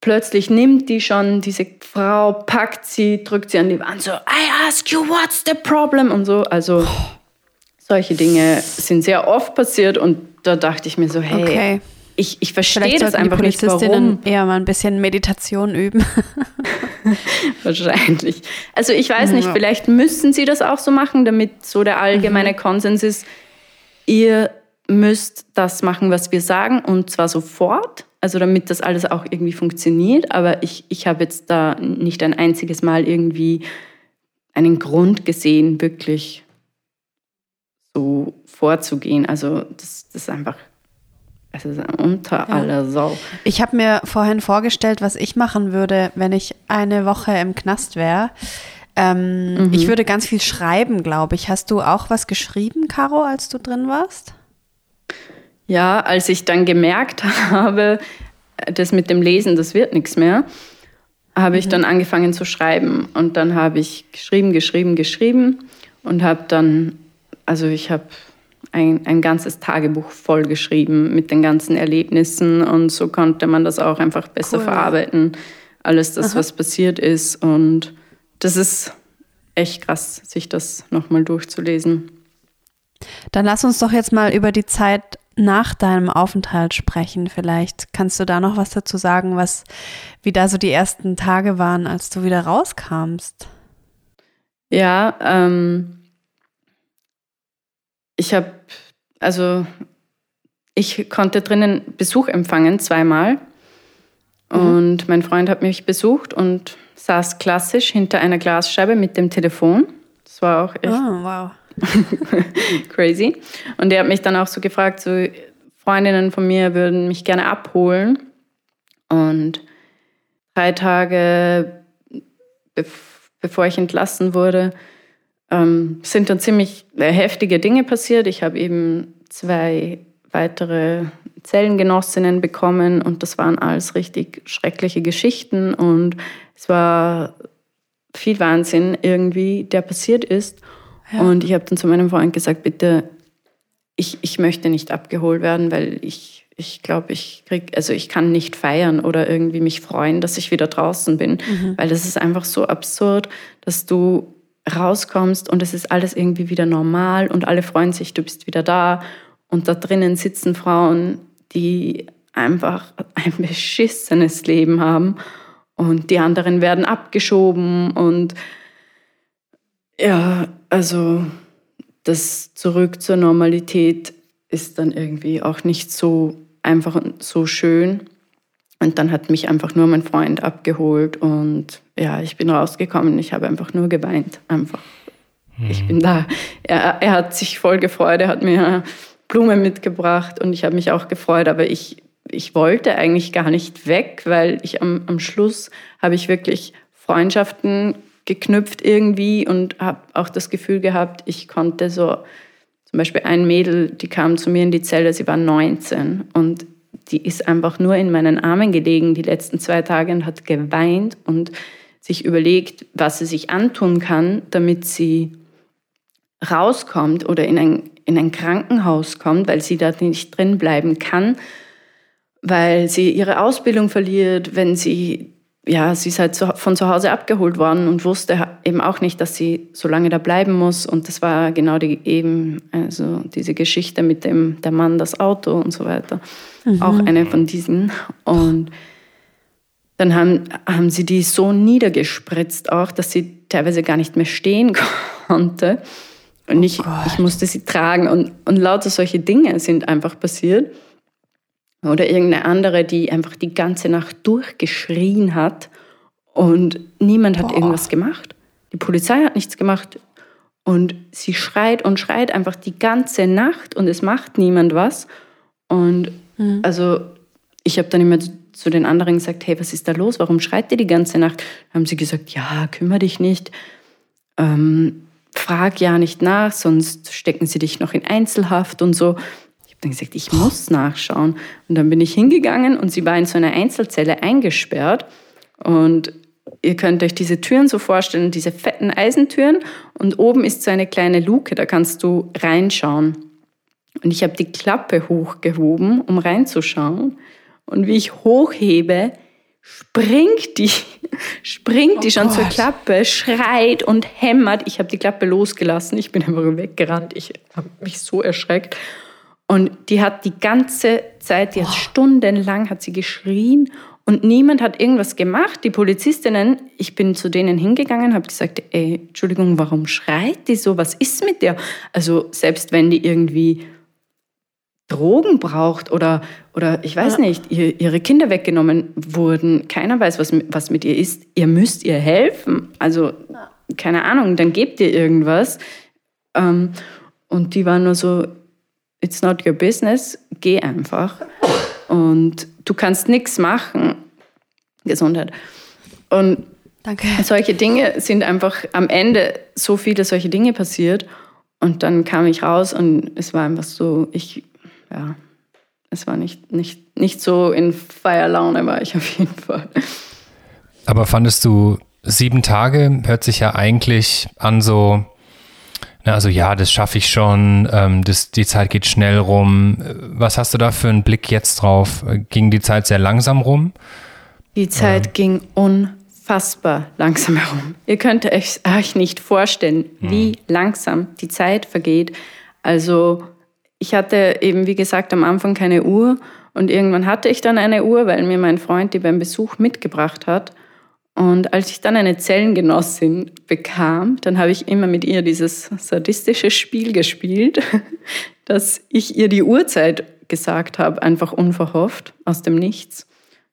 plötzlich nimmt die schon diese Frau, packt sie, drückt sie an die Wand, so, I ask you, what's the problem? Und so. Also solche Dinge sind sehr oft passiert und da dachte ich mir so, hey, okay. ich, ich verstehe das einfach nicht, warum. eher mal ein bisschen Meditation üben. Wahrscheinlich. Also ich weiß nicht, vielleicht müssen sie das auch so machen, damit so der allgemeine mhm. Konsens ist, ihr müsst das machen, was wir sagen und zwar sofort also damit das alles auch irgendwie funktioniert. Aber ich, ich habe jetzt da nicht ein einziges Mal irgendwie einen Grund gesehen, wirklich so vorzugehen. Also das, das ist einfach also unter ja. aller Sau. Ich habe mir vorhin vorgestellt, was ich machen würde, wenn ich eine Woche im Knast wäre. Ähm, mhm. Ich würde ganz viel schreiben, glaube ich. Hast du auch was geschrieben, Caro, als du drin warst? Ja, als ich dann gemerkt habe, das mit dem Lesen, das wird nichts mehr, habe ich mhm. dann angefangen zu schreiben. Und dann habe ich geschrieben, geschrieben, geschrieben und habe dann, also ich habe ein, ein ganzes Tagebuch voll geschrieben mit den ganzen Erlebnissen und so konnte man das auch einfach besser cool. verarbeiten, alles das, Aha. was passiert ist. Und das ist echt krass, sich das nochmal durchzulesen. Dann lass uns doch jetzt mal über die Zeit nach deinem Aufenthalt sprechen. Vielleicht kannst du da noch was dazu sagen, was, wie da so die ersten Tage waren, als du wieder rauskamst. Ja, ähm, ich habe, also ich konnte drinnen Besuch empfangen zweimal. Mhm. Und mein Freund hat mich besucht und saß klassisch hinter einer Glasscheibe mit dem Telefon. Das war auch echt oh, wow. Crazy. Und er hat mich dann auch so gefragt, so Freundinnen von mir würden mich gerne abholen. Und drei Tage bevor ich entlassen wurde, ähm, sind dann ziemlich heftige Dinge passiert. Ich habe eben zwei weitere Zellengenossinnen bekommen und das waren alles richtig schreckliche Geschichten und es war viel Wahnsinn irgendwie, der passiert ist. Und ich habe dann zu meinem Freund gesagt, bitte, ich, ich möchte nicht abgeholt werden, weil ich, ich glaube, ich krieg, also ich kann nicht feiern oder irgendwie mich freuen, dass ich wieder draußen bin. Mhm. Weil das ist einfach so absurd, dass du rauskommst und es ist alles irgendwie wieder normal und alle freuen sich, du bist wieder da. Und da drinnen sitzen Frauen, die einfach ein beschissenes Leben haben und die anderen werden abgeschoben und ja, also das Zurück zur Normalität ist dann irgendwie auch nicht so einfach und so schön. Und dann hat mich einfach nur mein Freund abgeholt und ja, ich bin rausgekommen. Ich habe einfach nur geweint. Einfach. Mhm. Ich bin da. Er, er hat sich voll gefreut. Er hat mir Blumen mitgebracht und ich habe mich auch gefreut, aber ich, ich wollte eigentlich gar nicht weg, weil ich am, am Schluss habe ich wirklich Freundschaften geknüpft irgendwie und habe auch das Gefühl gehabt, ich konnte so, zum Beispiel ein Mädel, die kam zu mir in die Zelle, sie war 19 und die ist einfach nur in meinen Armen gelegen die letzten zwei Tage und hat geweint und sich überlegt, was sie sich antun kann, damit sie rauskommt oder in ein, in ein Krankenhaus kommt, weil sie da nicht drin bleiben kann, weil sie ihre Ausbildung verliert, wenn sie ja, sie ist halt von zu Hause abgeholt worden und wusste eben auch nicht, dass sie so lange da bleiben muss. Und das war genau die eben, also diese Geschichte mit dem, der Mann, das Auto und so weiter. Mhm. Auch eine von diesen. Und dann haben, haben sie die so niedergespritzt auch, dass sie teilweise gar nicht mehr stehen konnte. Und ich, oh ich musste sie tragen. Und, und lauter solche Dinge sind einfach passiert. Oder irgendeine andere, die einfach die ganze Nacht durchgeschrien hat und niemand hat Boah. irgendwas gemacht. Die Polizei hat nichts gemacht. Und sie schreit und schreit einfach die ganze Nacht und es macht niemand was. Und mhm. also ich habe dann immer zu den anderen gesagt, hey, was ist da los? Warum schreit ihr die ganze Nacht? Dann haben sie gesagt, ja, kümmere dich nicht. Ähm, frag ja nicht nach, sonst stecken sie dich noch in Einzelhaft und so dann gesagt, ich muss nachschauen. Und dann bin ich hingegangen und sie war in so einer Einzelzelle eingesperrt. Und ihr könnt euch diese Türen so vorstellen, diese fetten Eisentüren. Und oben ist so eine kleine Luke, da kannst du reinschauen. Und ich habe die Klappe hochgehoben, um reinzuschauen. Und wie ich hochhebe, springt die, springt oh die schon Gott. zur Klappe, schreit und hämmert. Ich habe die Klappe losgelassen, ich bin einfach weggerannt. Ich habe mich so erschreckt. Und die hat die ganze Zeit, die hat stundenlang hat sie geschrien und niemand hat irgendwas gemacht. Die Polizistinnen, ich bin zu denen hingegangen, habe gesagt, ey, Entschuldigung, warum schreit die so? Was ist mit der? Also selbst wenn die irgendwie Drogen braucht oder, oder ich weiß ja. nicht, ihr, ihre Kinder weggenommen wurden, keiner weiß, was, was mit ihr ist, ihr müsst ihr helfen. Also keine Ahnung, dann gebt ihr irgendwas. Ähm, und die war nur so, it's not your business, geh einfach. Und du kannst nichts machen. Gesundheit. Und Danke. solche Dinge sind einfach am Ende so viele solche Dinge passiert. Und dann kam ich raus und es war einfach so, ich, ja, es war nicht, nicht, nicht so in Feierlaune war ich auf jeden Fall. Aber fandest du sieben Tage, hört sich ja eigentlich an so, also ja, das schaffe ich schon, ähm, das, die Zeit geht schnell rum. Was hast du da für einen Blick jetzt drauf? Ging die Zeit sehr langsam rum? Die Zeit ja. ging unfassbar langsam herum. Ihr könnt euch, euch nicht vorstellen, wie hm. langsam die Zeit vergeht. Also ich hatte eben, wie gesagt, am Anfang keine Uhr und irgendwann hatte ich dann eine Uhr, weil mir mein Freund die beim Besuch mitgebracht hat. Und als ich dann eine Zellengenossin bekam, dann habe ich immer mit ihr dieses sadistische Spiel gespielt, dass ich ihr die Uhrzeit gesagt habe, einfach unverhofft, aus dem Nichts.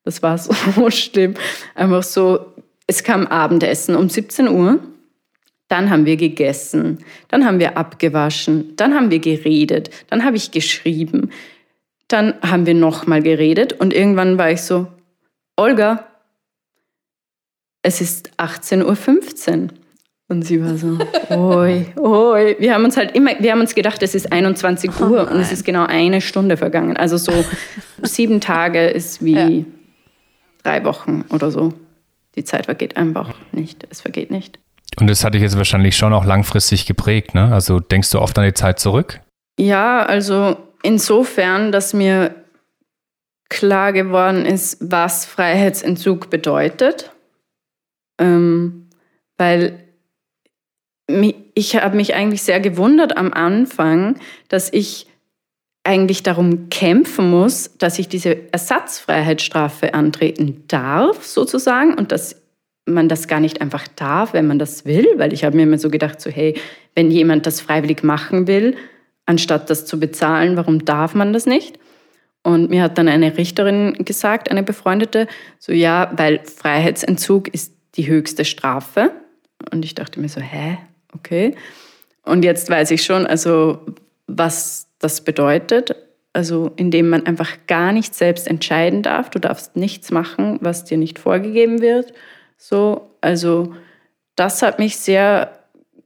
Das war so schlimm. Einfach so, es kam Abendessen um 17 Uhr. Dann haben wir gegessen, dann haben wir abgewaschen, dann haben wir geredet, dann habe ich geschrieben, dann haben wir nochmal geredet und irgendwann war ich so, Olga, es ist 18.15 Uhr. Und sie war so, oi, oi. Wir haben uns halt immer, wir haben uns gedacht, es ist 21 Uhr oh und es ist genau eine Stunde vergangen. Also so sieben Tage ist wie ja. drei Wochen oder so. Die Zeit vergeht einfach nicht. Es vergeht nicht. Und das hat dich jetzt wahrscheinlich schon auch langfristig geprägt, ne? Also denkst du oft an die Zeit zurück? Ja, also insofern, dass mir klar geworden ist, was Freiheitsentzug bedeutet ähm, weil ich habe mich eigentlich sehr gewundert am Anfang, dass ich eigentlich darum kämpfen muss, dass ich diese Ersatzfreiheitsstrafe antreten darf, sozusagen, und dass man das gar nicht einfach darf, wenn man das will, weil ich habe mir immer so gedacht, so hey, wenn jemand das freiwillig machen will, anstatt das zu bezahlen, warum darf man das nicht? Und mir hat dann eine Richterin gesagt, eine befreundete, so ja, weil Freiheitsentzug ist die höchste Strafe. Und ich dachte mir so, hä? Okay. Und jetzt weiß ich schon, also was das bedeutet. Also indem man einfach gar nicht selbst entscheiden darf. Du darfst nichts machen, was dir nicht vorgegeben wird. So, also das hat mich sehr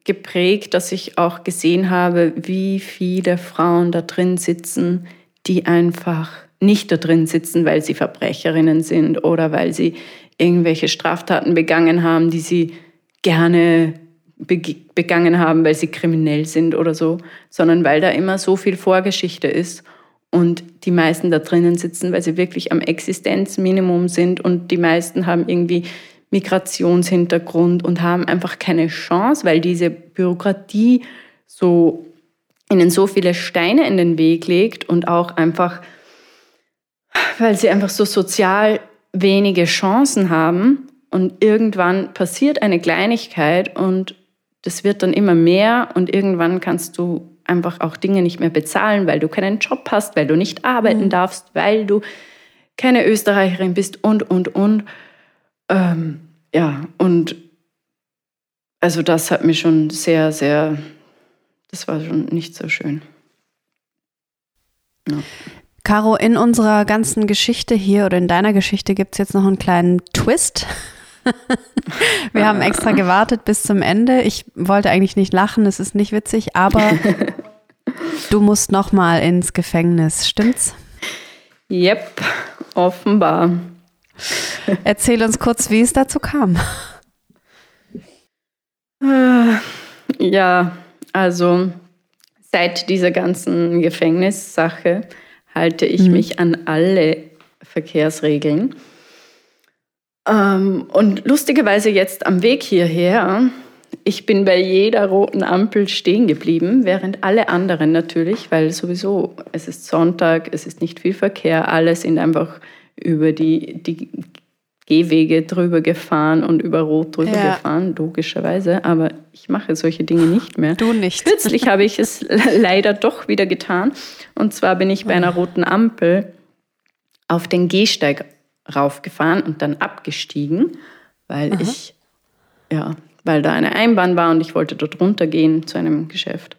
geprägt, dass ich auch gesehen habe, wie viele Frauen da drin sitzen, die einfach nicht da drin sitzen, weil sie Verbrecherinnen sind oder weil sie irgendwelche Straftaten begangen haben, die sie gerne begangen haben, weil sie kriminell sind oder so, sondern weil da immer so viel Vorgeschichte ist und die meisten da drinnen sitzen, weil sie wirklich am Existenzminimum sind und die meisten haben irgendwie Migrationshintergrund und haben einfach keine Chance, weil diese Bürokratie so ihnen so viele Steine in den Weg legt und auch einfach, weil sie einfach so sozial wenige Chancen haben und irgendwann passiert eine Kleinigkeit und das wird dann immer mehr und irgendwann kannst du einfach auch Dinge nicht mehr bezahlen, weil du keinen Job hast, weil du nicht arbeiten mhm. darfst, weil du keine Österreicherin bist und, und, und. Ähm, ja, und also das hat mich schon sehr, sehr, das war schon nicht so schön. Ja. Caro, in unserer ganzen Geschichte hier oder in deiner Geschichte gibt es jetzt noch einen kleinen Twist. Wir haben extra gewartet bis zum Ende. Ich wollte eigentlich nicht lachen, es ist nicht witzig, aber du musst noch mal ins Gefängnis, stimmt's? Yep, offenbar. Erzähl uns kurz, wie es dazu kam. Äh, ja, also seit dieser ganzen Gefängnissache halte ich mhm. mich an alle Verkehrsregeln. Ähm, und lustigerweise jetzt am Weg hierher, ich bin bei jeder roten Ampel stehen geblieben, während alle anderen natürlich, weil sowieso es ist Sonntag, es ist nicht viel Verkehr, alle sind einfach über die, die Gehwege drüber gefahren und über Rot drüber ja. gefahren, logischerweise. Aber ich mache solche Dinge nicht mehr. Du nicht. Kürzlich habe ich es leider doch wieder getan. Und zwar bin ich bei einer roten Ampel auf den Gehsteig raufgefahren und dann abgestiegen, weil Aha. ich, ja, weil da eine Einbahn war und ich wollte dort runtergehen zu einem Geschäft.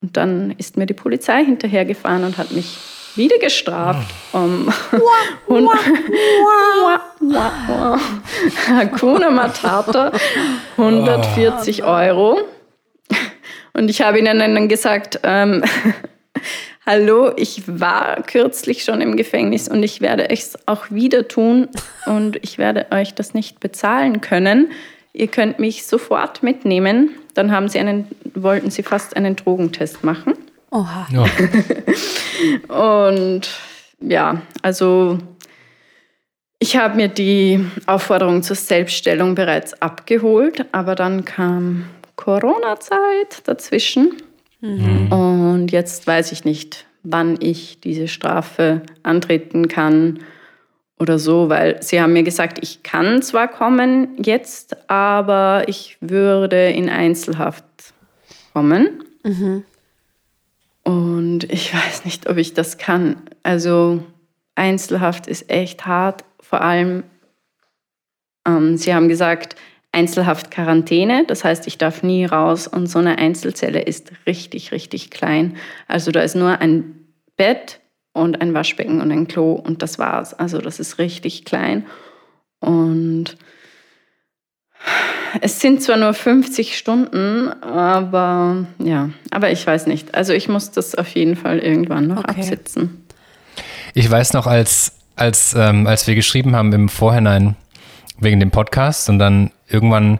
Und dann ist mir die Polizei hinterhergefahren und hat mich wieder gestraft. Um, Hakuna Matata, 140 Euro. Und ich habe ihnen dann gesagt, ähm, hallo, ich war kürzlich schon im Gefängnis und ich werde es auch wieder tun und ich werde euch das nicht bezahlen können. Ihr könnt mich sofort mitnehmen. Dann haben sie einen, wollten sie fast einen Drogentest machen. Oha. Ja. und ja, also ich habe mir die Aufforderung zur Selbststellung bereits abgeholt, aber dann kam Corona-Zeit dazwischen. Mhm. Und jetzt weiß ich nicht, wann ich diese Strafe antreten kann oder so, weil sie haben mir gesagt, ich kann zwar kommen jetzt, aber ich würde in Einzelhaft kommen. Mhm. Und ich weiß nicht, ob ich das kann. Also Einzelhaft ist echt hart. Vor allem, ähm, sie haben gesagt, Einzelhaft Quarantäne, das heißt, ich darf nie raus und so eine Einzelzelle ist richtig, richtig klein. Also da ist nur ein Bett und ein Waschbecken und ein Klo und das war's. Also das ist richtig klein und es sind zwar nur 50 Stunden, aber ja, aber ich weiß nicht. Also ich muss das auf jeden Fall irgendwann noch okay. absitzen. Ich weiß noch, als, als, ähm, als wir geschrieben haben im Vorhinein wegen dem Podcast und dann irgendwann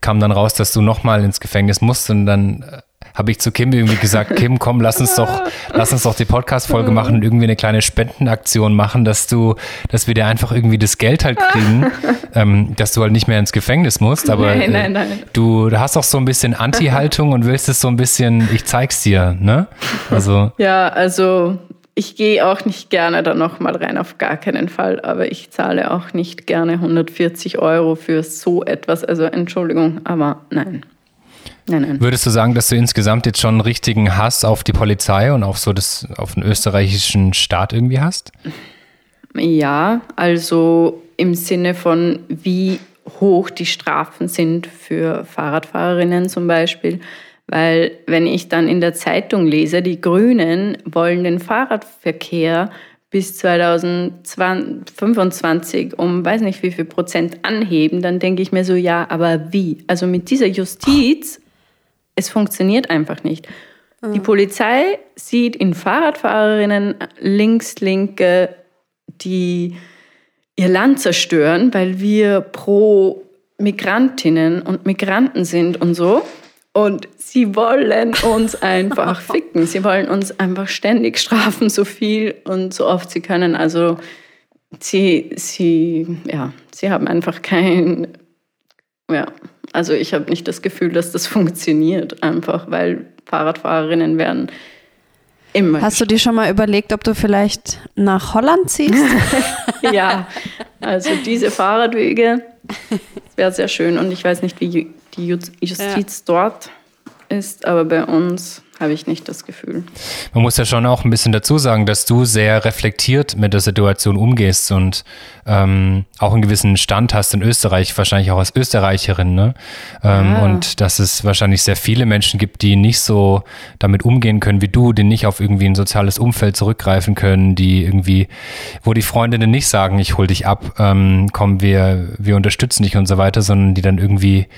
kam dann raus, dass du nochmal ins Gefängnis musst und dann äh, habe ich zu Kim irgendwie gesagt, Kim, komm, lass uns doch, lass uns doch die Podcast-Folge machen und irgendwie eine kleine Spendenaktion machen, dass du, dass wir dir einfach irgendwie das Geld halt kriegen, ähm, dass du halt nicht mehr ins Gefängnis musst. Aber nein, nein, nein. Äh, du hast auch so ein bisschen Anti-Haltung und willst es so ein bisschen, ich zeig's dir, ne? Also. Ja, also ich gehe auch nicht gerne da nochmal rein, auf gar keinen Fall, aber ich zahle auch nicht gerne 140 Euro für so etwas. Also Entschuldigung, aber nein. Nein, nein. Würdest du sagen, dass du insgesamt jetzt schon einen richtigen Hass auf die Polizei und auf so das, auf den österreichischen Staat irgendwie hast? Ja, also im Sinne von, wie hoch die Strafen sind für Fahrradfahrerinnen zum Beispiel, Weil wenn ich dann in der Zeitung lese, die Grünen wollen den Fahrradverkehr bis 2025 um weiß nicht wie viel Prozent anheben, dann denke ich mir so, ja, aber wie? Also mit dieser Justiz, es funktioniert einfach nicht. Die Polizei sieht in Fahrradfahrerinnen links, linke, die ihr Land zerstören, weil wir pro Migrantinnen und Migranten sind und so. Und sie wollen uns einfach ficken. Sie wollen uns einfach ständig strafen, so viel und so oft sie können. Also sie, sie, ja, sie haben einfach kein, ja, also ich habe nicht das Gefühl, dass das funktioniert, einfach weil Fahrradfahrerinnen werden immer. Hast du dir schon mal überlegt, ob du vielleicht nach Holland ziehst? ja, also diese Fahrradwege wäre sehr schön und ich weiß nicht, wie die Justiz ja. dort ist, aber bei uns habe ich nicht das Gefühl. Man muss ja schon auch ein bisschen dazu sagen, dass du sehr reflektiert mit der Situation umgehst und ähm, auch einen gewissen Stand hast in Österreich, wahrscheinlich auch als Österreicherin. Ne? Ähm, ah. Und dass es wahrscheinlich sehr viele Menschen gibt, die nicht so damit umgehen können wie du, die nicht auf irgendwie ein soziales Umfeld zurückgreifen können, die irgendwie, wo die Freundinnen nicht sagen, ich hol dich ab, ähm, komm, wir, wir unterstützen dich und so weiter, sondern die dann irgendwie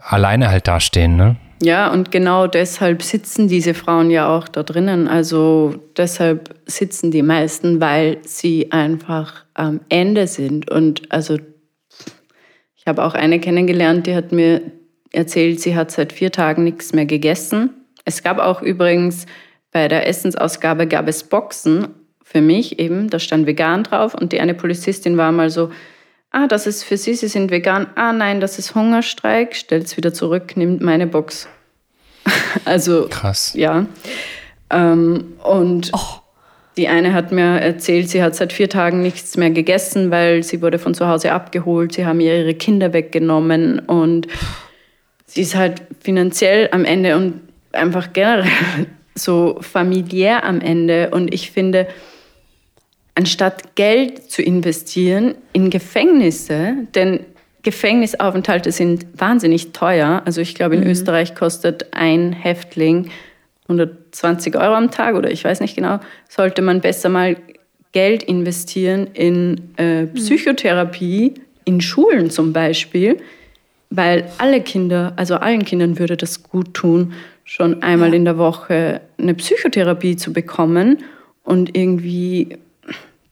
alleine halt dastehen. Ne? Ja, und genau deshalb sitzen diese Frauen ja auch da drinnen. Also deshalb sitzen die meisten, weil sie einfach am Ende sind. Und also ich habe auch eine kennengelernt, die hat mir erzählt, sie hat seit vier Tagen nichts mehr gegessen. Es gab auch übrigens bei der Essensausgabe gab es Boxen für mich eben, da stand vegan drauf und die eine Polizistin war mal so, ah, das ist für Sie, Sie sind vegan. Ah, nein, das ist Hungerstreik. Stellt es wieder zurück, nimmt meine Box. also, krass. Ja. Ähm, und oh. die eine hat mir erzählt, sie hat seit vier Tagen nichts mehr gegessen, weil sie wurde von zu Hause abgeholt. Sie haben ihr ihre Kinder weggenommen und sie ist halt finanziell am Ende und einfach generell so familiär am Ende. Und ich finde, anstatt Geld zu investieren in Gefängnisse, denn Gefängnisaufenthalte sind wahnsinnig teuer. Also ich glaube, in mhm. Österreich kostet ein Häftling 120 Euro am Tag oder ich weiß nicht genau, sollte man besser mal Geld investieren in äh, mhm. Psychotherapie, in Schulen zum Beispiel, weil alle Kinder, also allen Kindern würde das gut tun, schon einmal ja. in der Woche eine Psychotherapie zu bekommen und irgendwie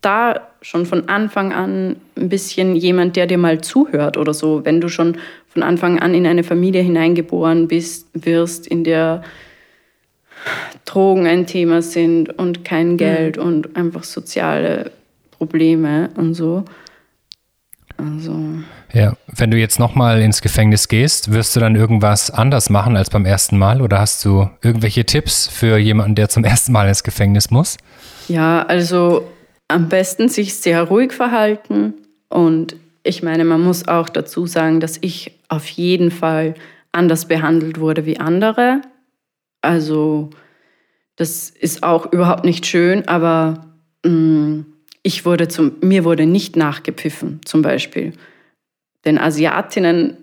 da schon von Anfang an ein bisschen jemand, der dir mal zuhört oder so, wenn du schon von Anfang an in eine Familie hineingeboren bist, wirst, in der Drogen ein Thema sind und kein mhm. Geld mhm. und einfach soziale Probleme und so. Also. Ja, wenn du jetzt nochmal ins Gefängnis gehst, wirst du dann irgendwas anders machen als beim ersten Mal oder hast du irgendwelche Tipps für jemanden, der zum ersten Mal ins Gefängnis muss? Ja, also am besten sich sehr ruhig verhalten. Und ich meine, man muss auch dazu sagen, dass ich auf jeden Fall anders behandelt wurde wie andere. Also das ist auch überhaupt nicht schön, aber mh, mm, ich wurde zum, mir wurde nicht nachgepfiffen zum Beispiel. Den Asiatinnen,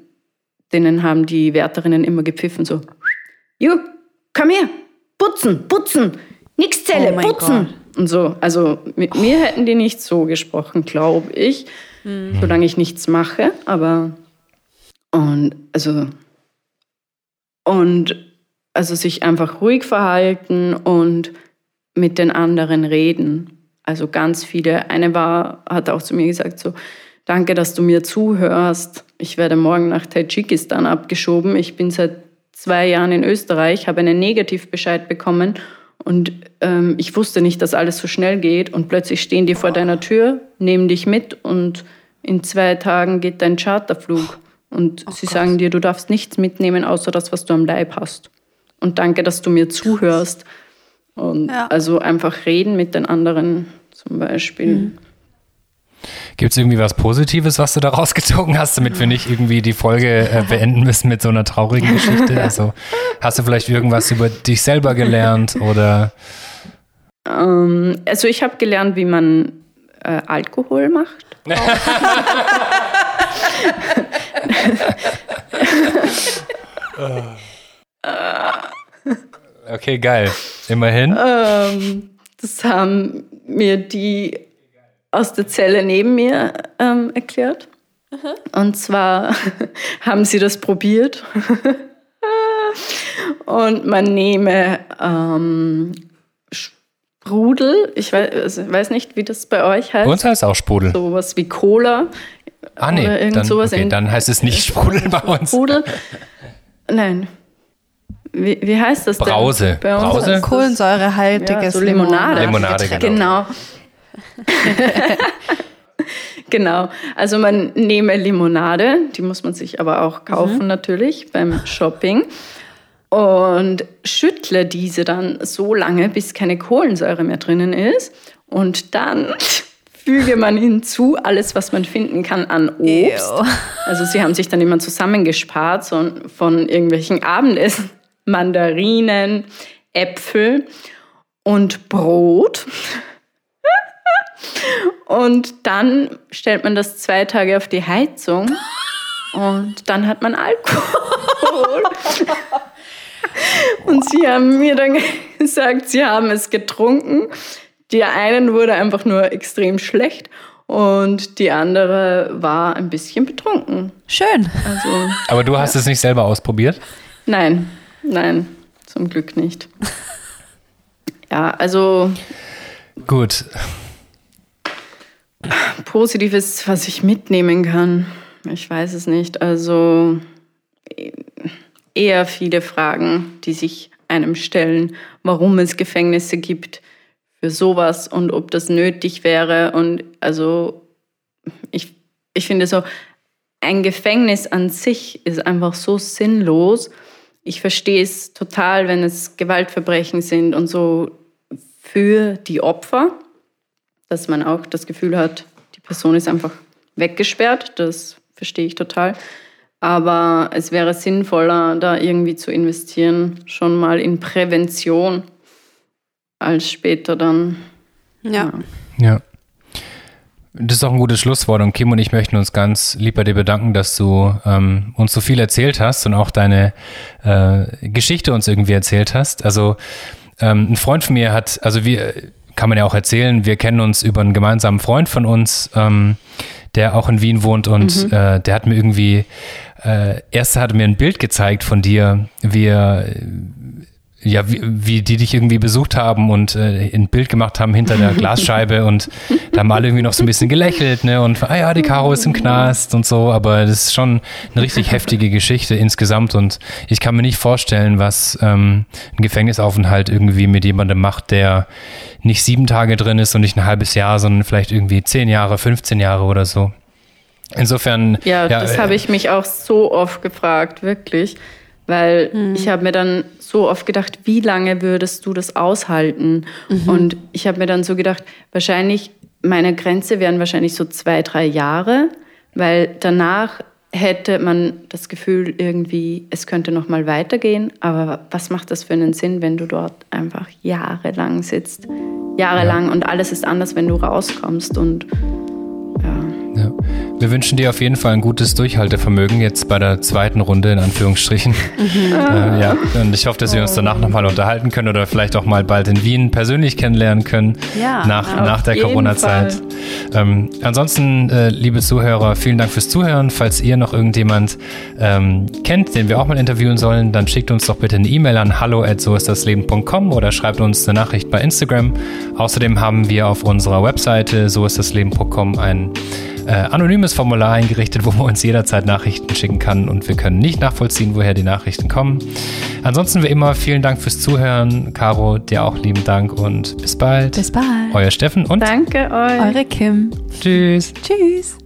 denen haben die Wärterinnen immer gepfiffen, so, Ju, komm her, putzen, putzen, nix Zelle, oh putzen. Gott. Und so, also mit mir hätten die nicht so gesprochen, glaube ich, mhm. solange ich nichts mache. Aber und also und also sich einfach ruhig verhalten und mit den anderen reden. Also ganz viele. Eine war, hat auch zu mir gesagt so, danke, dass du mir zuhörst. Ich werde morgen nach Tadschikistan abgeschoben. Ich bin seit zwei Jahren in Österreich, habe einen Negativbescheid bekommen und ähm, ich wusste nicht, dass alles so schnell geht. Und plötzlich stehen die vor deiner Tür, nehmen dich mit und in zwei Tagen geht dein Charterflug. Und oh sie Gott. sagen dir, du darfst nichts mitnehmen, außer das, was du am Leib hast. Und danke, dass du mir zuhörst. Und ja. also einfach reden mit den anderen zum Beispiel. Mhm. Gibt es irgendwie was Positives, was du da rausgezogen hast, damit wir nicht irgendwie die Folge äh, beenden müssen mit so einer traurigen Geschichte? Also hast du vielleicht irgendwas über dich selber gelernt oder? Ähm, also ich habe gelernt, wie man äh, Alkohol macht. Okay, geil. Immerhin. Ähm, das haben mir die aus der Zelle neben mir ähm, erklärt. Und zwar haben sie das probiert. Und man nehme ähm, Sprudel, ich weiß, also weiß nicht, wie das bei euch heißt. Bei uns heißt es auch Sprudel. Sowas wie Cola. ah, nee, oder irgend dann, sowas okay, in- dann heißt es nicht Sprudel bei uns. Sprudel. Nein. Wie, wie heißt das denn? Brause. Bei uns Brause? das- Kohlensäurehaltiges Ja, so Limonade. Limonade, Getränk. Genau. genau. Also man nehme Limonade, die muss man sich aber auch kaufen natürlich beim Shopping. Und schüttle diese dann so lange, bis keine Kohlensäure mehr drinnen ist. Und dann füge man hinzu alles, was man finden kann an Obst. Ew. Also sie haben sich dann immer zusammengespart so von irgendwelchen Abendessen. Mandarinen, Äpfel und Brot. Und dann stellt man das zwei Tage auf die Heizung und dann hat man Alkohol. Und sie haben mir dann gesagt, sie haben es getrunken. Der einen wurde einfach nur extrem schlecht und die andere war ein bisschen betrunken. Schön. Also Aber du hast es nicht selber ausprobiert? nein, nein, zum Glück nicht. Ja, also Gut. Positives, was ich mitnehmen kann. Ich weiß es nicht. Also eh- eher viele Fragen, die sich einem stellen, warum es Gefängnisse gibt für sowas und ob das nötig wäre. Und also ich, ich finde so, ein Gefängnis an sich ist einfach so sinnlos. Ich verstehe es total, wenn es Gewaltverbrechen sind und so für die Opfer dass man auch das Gefühl hat, die Person ist einfach weggesperrt. Das verstehe ich total. Aber es wäre sinnvoller, da irgendwie zu investieren, schon mal in Prävention, als später dann. Ja. Ja. Das ist auch ein gutes Schlusswort und Kim und ich möchten uns ganz lieb bei dir bedanken, dass du ähm, uns so viel erzählt hast und auch deine äh, Geschichte uns irgendwie erzählt hast. Also ähm, ein Freund von mir hat, also wir, kann man ja auch erzählen, wir kennen uns über einen gemeinsamen Freund von uns, ähm, der auch in Wien wohnt und äh, der hat mir irgendwie, äh, erst hat er mir ein Bild gezeigt von dir, wie er ja, wie, wie die dich irgendwie besucht haben und äh, ein Bild gemacht haben hinter der Glasscheibe und da haben alle irgendwie noch so ein bisschen gelächelt, ne? Und ah ja, die Caro ist im Knast und so, aber das ist schon eine richtig heftige Geschichte insgesamt und ich kann mir nicht vorstellen, was ähm, ein Gefängnisaufenthalt irgendwie mit jemandem macht, der nicht sieben Tage drin ist und nicht ein halbes Jahr, sondern vielleicht irgendwie zehn Jahre, 15 Jahre oder so. Insofern. Ja, das äh, habe ich mich auch so oft gefragt, wirklich. Weil ich habe mir dann so oft gedacht, wie lange würdest du das aushalten? Und ich habe mir dann so gedacht, wahrscheinlich, meine Grenze wären wahrscheinlich so zwei, drei Jahre, weil danach hätte man das Gefühl irgendwie, es könnte noch mal weitergehen. Aber was macht das für einen Sinn, wenn du dort einfach jahrelang sitzt? Jahrelang und alles ist anders, wenn du rauskommst und ja. Wir wünschen dir auf jeden Fall ein gutes Durchhaltevermögen jetzt bei der zweiten Runde in Anführungsstrichen. Äh, ja, und ich hoffe, dass wir uns danach nochmal unterhalten können oder vielleicht auch mal bald in Wien persönlich kennenlernen können Ja, nach, nach der Corona-Zeit. Ähm, ansonsten, äh, liebe Zuhörer, vielen Dank fürs Zuhören. Falls ihr noch irgendjemand ähm, kennt, den wir auch mal interviewen sollen, dann schickt uns doch bitte eine E-Mail an hallo at soistdasleben.com oder schreibt uns eine Nachricht bei Instagram. Außerdem haben wir auf unserer Webseite soistdasleben.com ein äh, anonymes Formular eingerichtet, wo man uns jederzeit Nachrichten schicken kann und wir können nicht nachvollziehen, woher die Nachrichten kommen. Ansonsten wie immer, vielen Dank fürs Zuhören. Caro, dir auch lieben Dank und bis bald. Bis bald. Euer Steffen und Danke euch. Eure Kim. tschüss. Tschüss.